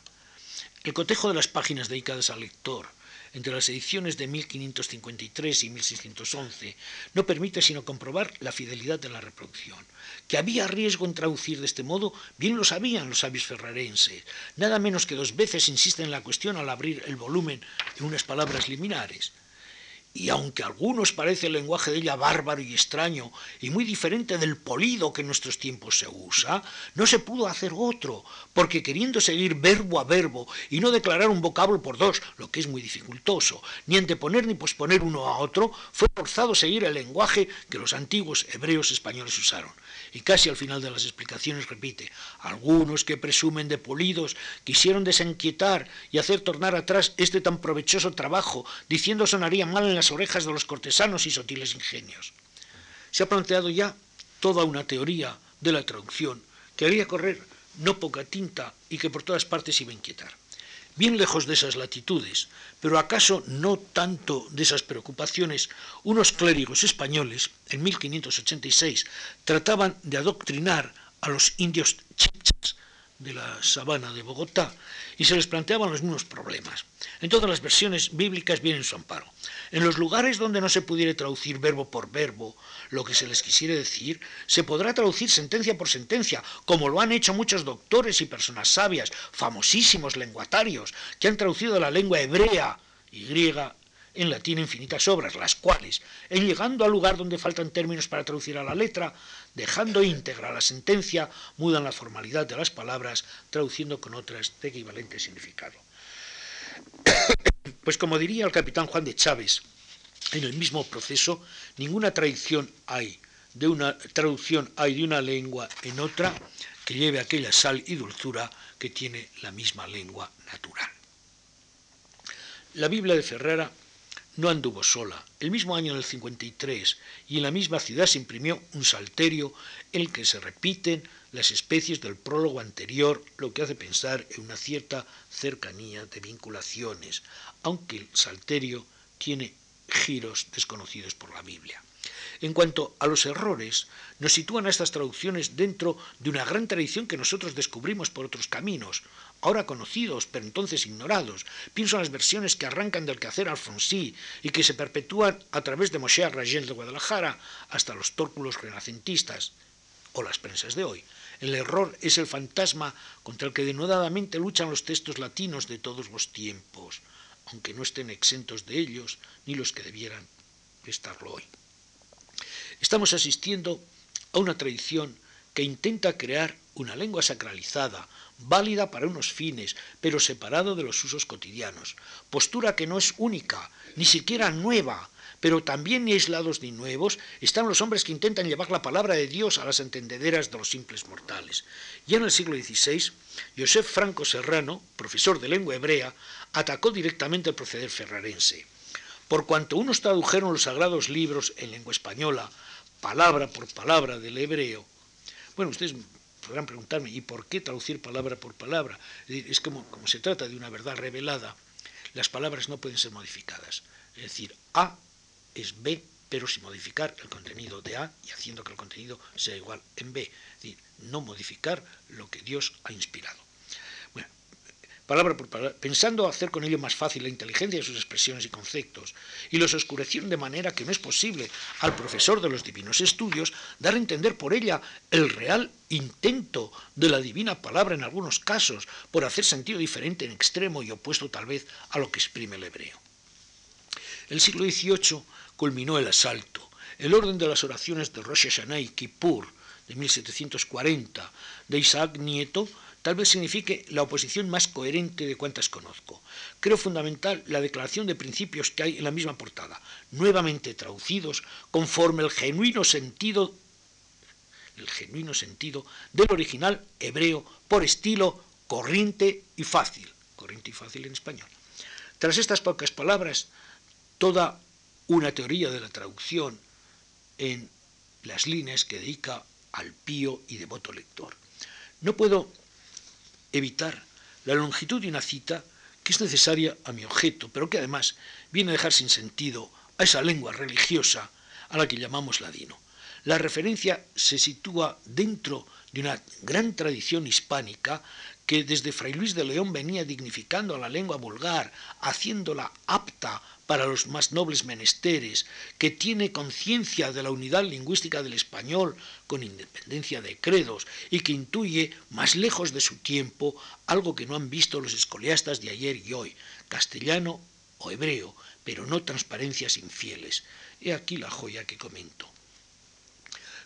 El cotejo de las páginas dedicadas al lector, entre las ediciones de 1553 y 1611 no permite sino comprobar la fidelidad de la reproducción. Que había riesgo en traducir de este modo, bien lo sabían los sabios ferrarenses. Nada menos que dos veces insisten en la cuestión al abrir el volumen en unas palabras liminares y aunque a algunos parece el lenguaje de ella bárbaro y extraño y muy diferente del polido que en nuestros tiempos se usa, no se pudo hacer otro, porque queriendo seguir verbo a verbo y no declarar un vocablo por dos, lo que es muy dificultoso, ni anteponer ni posponer uno a otro, fue forzado seguir el lenguaje que los antiguos hebreos españoles usaron y casi al final de las explicaciones repite, algunos que presumen de polidos quisieron desenquietar y hacer tornar atrás este tan provechoso trabajo, diciendo sonaría mal en las orejas de los cortesanos y sutiles ingenios. Se ha planteado ya toda una teoría de la traducción que haría correr no poca tinta y que por todas partes iba a inquietar. Bien lejos de esas latitudes, pero acaso no tanto de esas preocupaciones, unos clérigos españoles, en 1586, trataban de adoctrinar a los indios chipchas de la sabana de Bogotá y se les planteaban los mismos problemas. En todas las versiones bíblicas vienen su amparo. En los lugares donde no se pudiera traducir verbo por verbo lo que se les quisiera decir, se podrá traducir sentencia por sentencia, como lo han hecho muchos doctores y personas sabias, famosísimos lenguatarios, que han traducido la lengua hebrea y griega en latín infinitas obras, las cuales, en llegando al lugar donde faltan términos para traducir a la letra, dejando íntegra la sentencia, mudan la formalidad de las palabras, traduciendo con otras de equivalente significado. Pues como diría el capitán Juan de Chávez, en el mismo proceso, ninguna tradición hay de una traducción hay de una lengua en otra que lleve aquella sal y dulzura que tiene la misma lengua natural. La Biblia de Ferrara no anduvo sola. El mismo año del 53 y en la misma ciudad se imprimió un salterio en el que se repiten las especies del prólogo anterior, lo que hace pensar en una cierta cercanía de vinculaciones, aunque el salterio tiene giros desconocidos por la Biblia. En cuanto a los errores, nos sitúan a estas traducciones dentro de una gran tradición que nosotros descubrimos por otros caminos, ahora conocidos, pero entonces ignorados. Pienso en las versiones que arrancan del quehacer alfonsí y que se perpetúan a través de Moshe Arragel de Guadalajara hasta los tórculos renacentistas o las prensas de hoy. El error es el fantasma contra el que denudadamente luchan los textos latinos de todos los tiempos, aunque no estén exentos de ellos ni los que debieran estarlo hoy. Estamos asistiendo a una tradición que intenta crear una lengua sacralizada, válida para unos fines, pero separado de los usos cotidianos. Postura que no es única, ni siquiera nueva, pero también aislados ni nuevos están los hombres que intentan llevar la palabra de Dios a las entendederas de los simples mortales. Ya en el siglo XVI, Josef Franco Serrano, profesor de lengua hebrea, atacó directamente el proceder ferrarense. Por cuanto unos tradujeron los sagrados libros en lengua española, palabra por palabra del hebreo, bueno, ustedes podrán preguntarme, ¿y por qué traducir palabra por palabra? Es, como, como se trata de una verdad revelada, las palabras no pueden ser modificadas. Es decir, A es B, pero sin modificar el contenido de A y haciendo que el contenido sea igual en B. Es decir, no modificar lo que Dios ha inspirado palabra por palabra, pensando hacer con ello más fácil la inteligencia de sus expresiones y conceptos, y los oscurecieron de manera que no es posible al profesor de los divinos estudios dar a entender por ella el real intento de la divina palabra en algunos casos, por hacer sentido diferente en extremo y opuesto tal vez a lo que exprime el hebreo. El siglo XVIII culminó el asalto. El orden de las oraciones de Rosh Hashanah y Kippur de 1740 de Isaac Nieto tal vez signifique la oposición más coherente de cuantas conozco. Creo fundamental la declaración de principios que hay en la misma portada, nuevamente traducidos conforme el genuino sentido el genuino sentido del original hebreo por estilo corriente y fácil, corriente y fácil en español. Tras estas pocas palabras, toda una teoría de la traducción en las líneas que dedica al pío y devoto lector. No puedo evitar la longitud de una cita que es necesaria a mi objeto, pero que además viene a dejar sin sentido a esa lengua religiosa a la que llamamos ladino. La referencia se sitúa dentro de una gran tradición hispánica que desde Fray Luis de León venía dignificando a la lengua vulgar, haciéndola apta para los más nobles menesteres, que tiene conciencia de la unidad lingüística del español con independencia de credos y que intuye más lejos de su tiempo algo que no han visto los escoliastas de ayer y hoy, castellano o hebreo, pero no transparencias infieles. He aquí la joya que comento.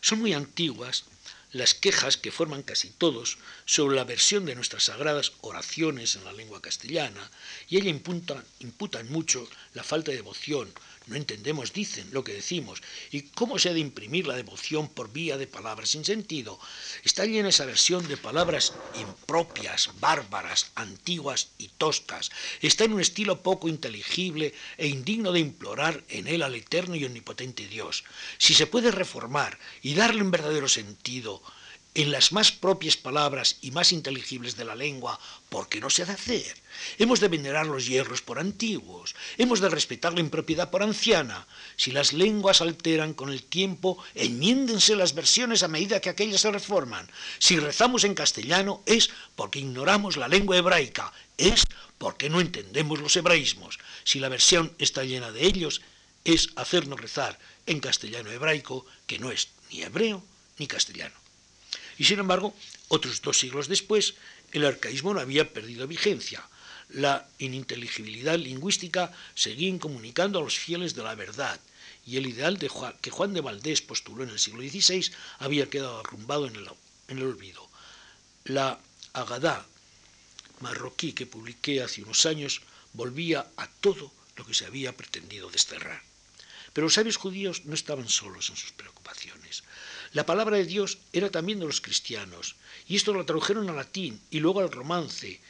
Son muy antiguas las quejas que forman casi todos sobre la versión de nuestras sagradas oraciones en la lengua castellana, y ella imputan, imputan mucho la falta de devoción. No entendemos, dicen, lo que decimos, y cómo se ha de imprimir la devoción por vía de palabras sin sentido. Está llena esa versión de palabras impropias, bárbaras, antiguas y toscas. Está en un estilo poco inteligible e indigno de implorar en él al eterno y omnipotente Dios. Si se puede reformar y darle un verdadero sentido, en las más propias palabras y más inteligibles de la lengua, porque no se ha de hacer. Hemos de venerar los hierros por antiguos, hemos de respetar la impropiedad por anciana. Si las lenguas alteran con el tiempo, enmiéndense las versiones a medida que aquellas se reforman. Si rezamos en castellano es porque ignoramos la lengua hebraica, es porque no entendemos los hebraísmos. Si la versión está llena de ellos, es hacernos rezar en castellano hebraico, que no es ni hebreo ni castellano. Y sin embargo, otros dos siglos después, el arcaísmo no había perdido vigencia. La ininteligibilidad lingüística seguía incomunicando a los fieles de la verdad, y el ideal de que Juan de Valdés postuló en el siglo XVI había quedado arrumbado en el, en el olvido. La Agadá marroquí que publiqué hace unos años volvía a todo lo que se había pretendido desterrar. Pero los sabios judíos no estaban solos en sus preocupaciones. La palabra de Dios era también de los cristianos, y esto lo tradujeron al latín y luego al romance.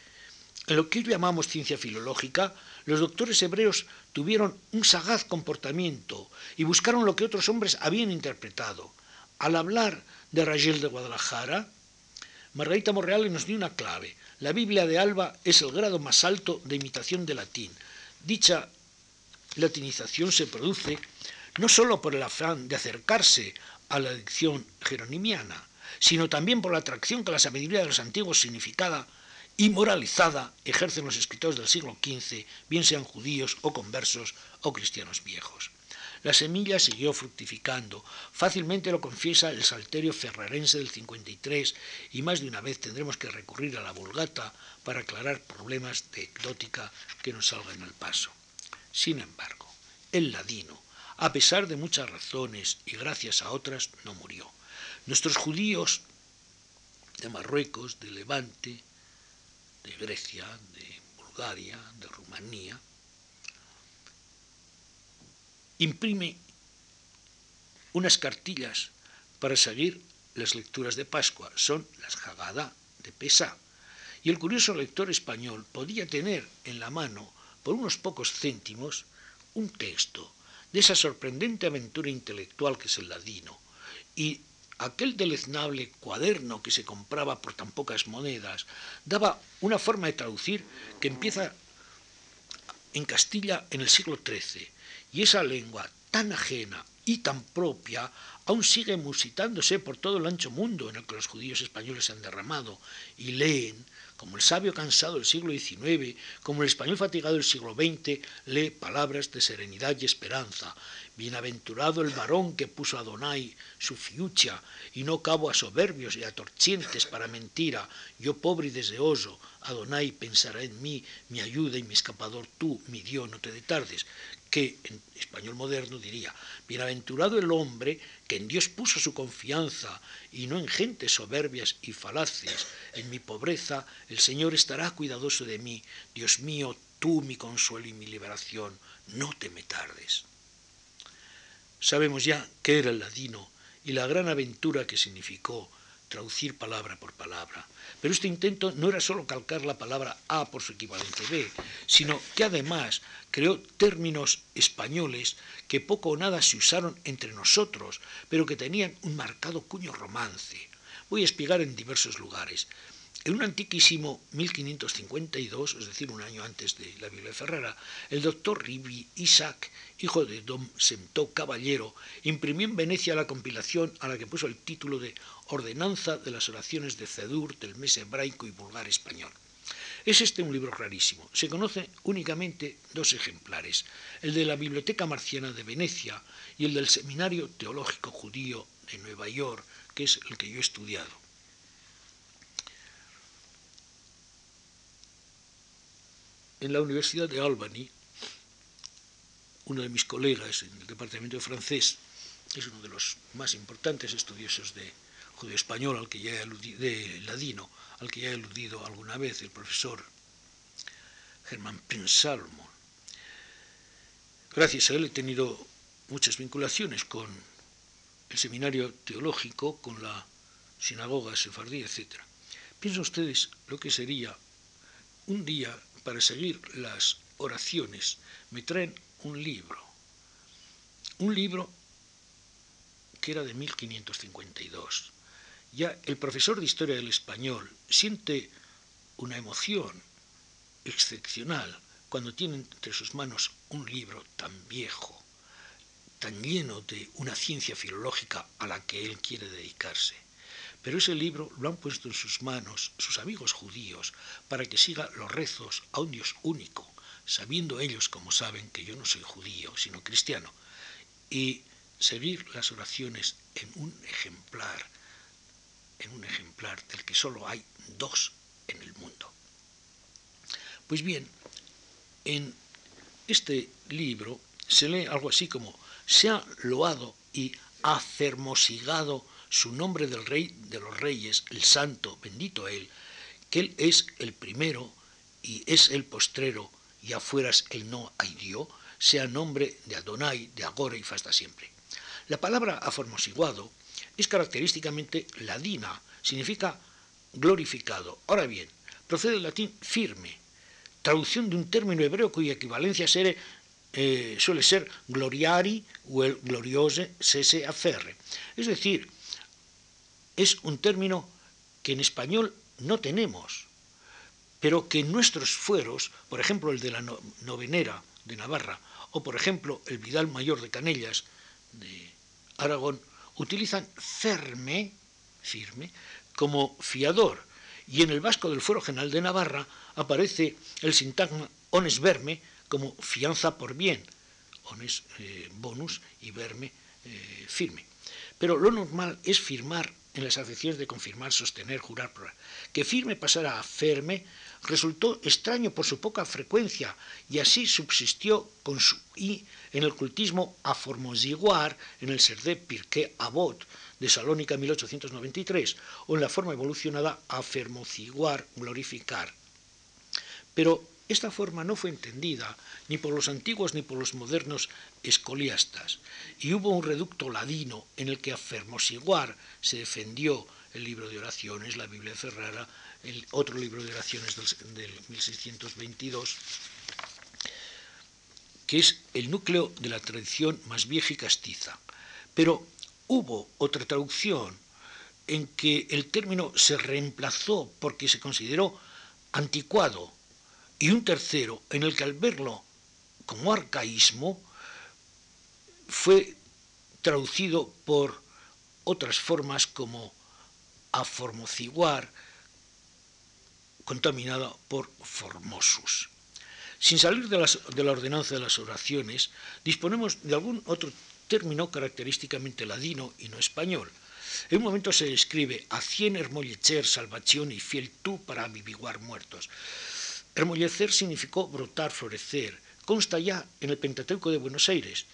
En lo que hoy llamamos ciencia filológica, los doctores hebreos tuvieron un sagaz comportamiento y buscaron lo que otros hombres habían interpretado. Al hablar de Rachel de Guadalajara, Margarita Morreale nos dio una clave. La Biblia de Alba es el grado más alto de imitación de latín. Dicha latinización se produce no sólo por el afán de acercarse a la dicción jeronimiana, sino también por la atracción que la sabiduría de los antiguos significada y moralizada ejercen los escritores del siglo XV, bien sean judíos o conversos o cristianos viejos. La semilla siguió fructificando, fácilmente lo confiesa el salterio ferrarense del 53 y más de una vez tendremos que recurrir a la vulgata para aclarar problemas de ecdótica que nos salgan al paso. Sin embargo, el ladino, a pesar de muchas razones y gracias a otras, no murió. Nuestros judíos de Marruecos, de Levante, de Grecia, de Bulgaria, de Rumanía, imprime unas cartillas para seguir las lecturas de Pascua. Son las Haggadah de Pesa. Y el curioso lector español podía tener en la mano, por unos pocos céntimos, un texto de esa sorprendente aventura intelectual que es el ladino, y aquel deleznable cuaderno que se compraba por tan pocas monedas daba una forma de traducir que empieza en Castilla en el siglo XIII, y esa lengua tan ajena y tan propia aún sigue musitándose por todo el ancho mundo en el que los judíos españoles se han derramado y leen como el sabio cansado del siglo XIX, como el español fatigado del siglo XX, lee palabras de serenidad y esperanza. Bienaventurado el varón que puso a Donai su fiucha, y no cabo a soberbios y a torcientes para mentira. Yo pobre y deseoso, Adonai pensará en mí, mi ayuda y mi escapador tú, mi Dios, no te detardes que en español moderno diría, bienaventurado el hombre que en Dios puso su confianza y no en gentes soberbias y falaces. En mi pobreza el Señor estará cuidadoso de mí. Dios mío, tú mi consuelo y mi liberación, no te me tardes. Sabemos ya qué era el ladino y la gran aventura que significó traducir palabra por palabra. Pero este intento no era solo calcar la palabra A por su equivalente B, sino que además creó términos españoles que poco o nada se usaron entre nosotros, pero que tenían un marcado cuño romance. Voy a explicar en diversos lugares. En un antiquísimo 1552, es decir, un año antes de la Biblia de Ferrara, el doctor Ribi Isaac, hijo de don Semtó Caballero, imprimió en Venecia la compilación a la que puso el título de Ordenanza de las oraciones de Cedur del mes hebraico y vulgar español. Es este un libro rarísimo. Se conoce únicamente dos ejemplares, el de la Biblioteca Marciana de Venecia y el del Seminario Teológico Judío de Nueva York, que es el que yo he estudiado. en la Universidad de Albany, uno de mis colegas en el departamento de francés es uno de los más importantes estudiosos de judío español al que ya he aludido, de ladino, al que ya he aludido alguna vez, el profesor Germán Pinsalmo. Gracias a él he tenido muchas vinculaciones con el seminario teológico, con la sinagoga sefardí, etc. Piensen ustedes lo que sería un día para seguir las oraciones, me traen un libro. Un libro que era de 1552 ya el profesor de historia del español siente una emoción excepcional cuando tiene entre sus manos un libro tan viejo, tan lleno de una ciencia filológica a la que él quiere dedicarse. Pero ese libro lo han puesto en sus manos sus amigos judíos para que siga los rezos a un Dios único, sabiendo ellos, como saben, que yo no soy judío, sino cristiano, y seguir las oraciones en un ejemplar, en un ejemplar del que solo hay dos en el mundo. Pues bien, en este libro se lee algo así como se ha loado y afermosigado su nombre del rey de los reyes, el santo, bendito él, que él es el primero y es el postrero, y afueras el no hay Dios, sea nombre de Adonai, de agora y hasta siempre. La palabra aformosiguado es característicamente ladina, significa glorificado. Ahora bien, procede del latín firme, traducción de un término hebreo cuya equivalencia eh, suele ser gloriari o el gloriose sese aferre. Es decir, es un término que en español no tenemos, pero que en nuestros fueros, por ejemplo el de la novenera de Navarra, o por ejemplo el Vidal Mayor de Canellas de Aragón, utilizan ferme, firme, como fiador, y en el vasco del Fuero General de Navarra aparece el sintagma ones verme como fianza por bien, ones eh, bonus y verme eh, firme. Pero lo normal es firmar en las acepciones de confirmar, sostener, jurar, probar. Que firme pasara a ferme resultó extraño por su poca frecuencia y así subsistió con su i en el cultismo a formosiguar en el de Pirqué Abot de Salónica 1893 o en la forma evolucionada a glorificar. Pero esta forma no fue entendida ni por los antiguos ni por los modernos escoliastas, y hubo un reducto ladino en el que a Fermosiguar se defendió el libro de oraciones, la Biblia de Ferrara, el otro libro de oraciones del, del 1622, que es el núcleo de la tradición más vieja y castiza. Pero hubo otra traducción en que el término se reemplazó porque se consideró anticuado y un tercero en el que al verlo como arcaísmo fue traducido por otras formas como aformociguar, contaminada por formosus. Sin salir de, la ordenanza de las oraciones, disponemos de algún otro término característicamente ladino y no español. En un momento se escribe a cien hermollecher, salvación y fiel tú para aviviguar muertos. Hermollecer significó brotar, florecer. Consta ya en el Pentateuco de Buenos Aires.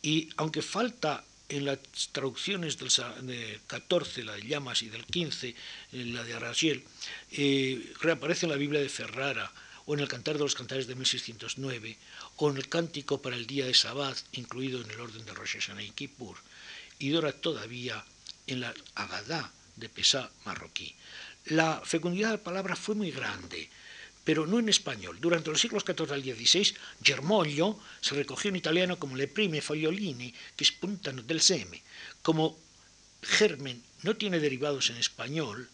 Y aunque falta en las traducciones del 14, la de Llamas, y del 15, la de Arasiel, eh, reaparece en la Biblia de Ferrara, o en el Cantar de los Cantares de 1609, o en el Cántico para el Día de Sabbath, incluido en el orden de Rosh Hashanah y Kippur, y dora todavía en la Agadá de Pesá marroquí. La fecundidad de la palabra fue muy grande, pero no en español. Durante los siglos XIV al XVI, germoglio se recogió en italiano como le prime fogliolini que spuntano del seme. Como germen no tiene derivados en español,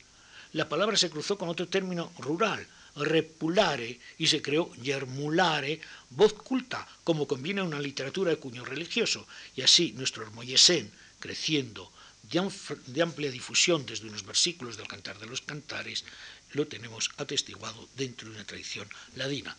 la palabra se cruzó con otro término rural, repulare, y se creó germulare, voz culta, como conviene a una literatura de cuño religioso, y así nuestro hermoyesén, creciendo de amplia difusión desde unos versículos del Cantar de los Cantares, lo tenemos atestiguado dentro de una tradición ladina.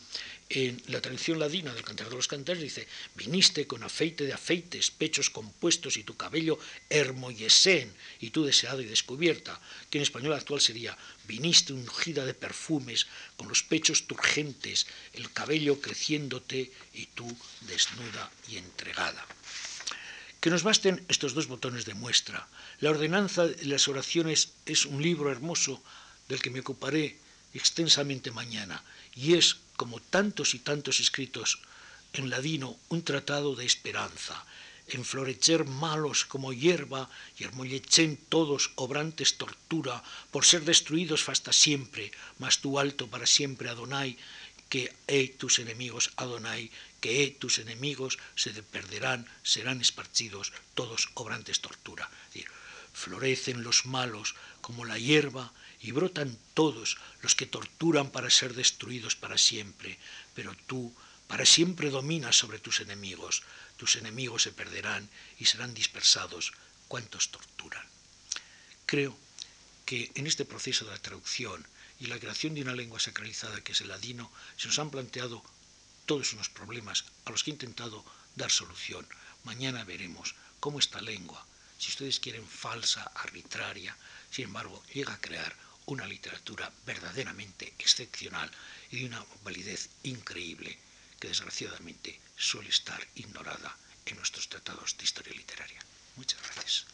En la tradición ladina del Cantar de los Cantares dice, viniste con afeite de afeites, pechos compuestos y tu cabello hermoyesén, y tú deseado y descubierta, que en español actual sería, viniste ungida de perfumes, con los pechos turgentes, el cabello creciéndote y tú desnuda y entregada. Que nos basten estos dos botones de muestra. La ordenanza de las oraciones es un libro hermoso del que me ocuparé extensamente mañana, y es, como tantos y tantos escritos en ladino, un tratado de esperanza, enflorecer malos como hierba y hermollechen todos obrantes tortura por ser destruidos hasta siempre, mas tú alto para siempre Adonai, que he tus enemigos Adonai, que tus enemigos se perderán, serán esparcidos todos obrantes tortura. florecen los malos como la hierba y brotan todos los que torturan para ser destruidos para siempre, pero tú para siempre dominas sobre tus enemigos, tus enemigos se perderán y serán dispersados cuantos torturan. Creo que en este proceso de la traducción y la creación de una lengua sacralizada que es el ladino, se nos han planteado todos unos problemas a los que he intentado dar solución. Mañana veremos cómo esta lengua, si ustedes quieren falsa, arbitraria, sin embargo, llega a crear una literatura verdaderamente excepcional y de una validez increíble que desgraciadamente suele estar ignorada en nuestros tratados de historia literaria. Muchas gracias.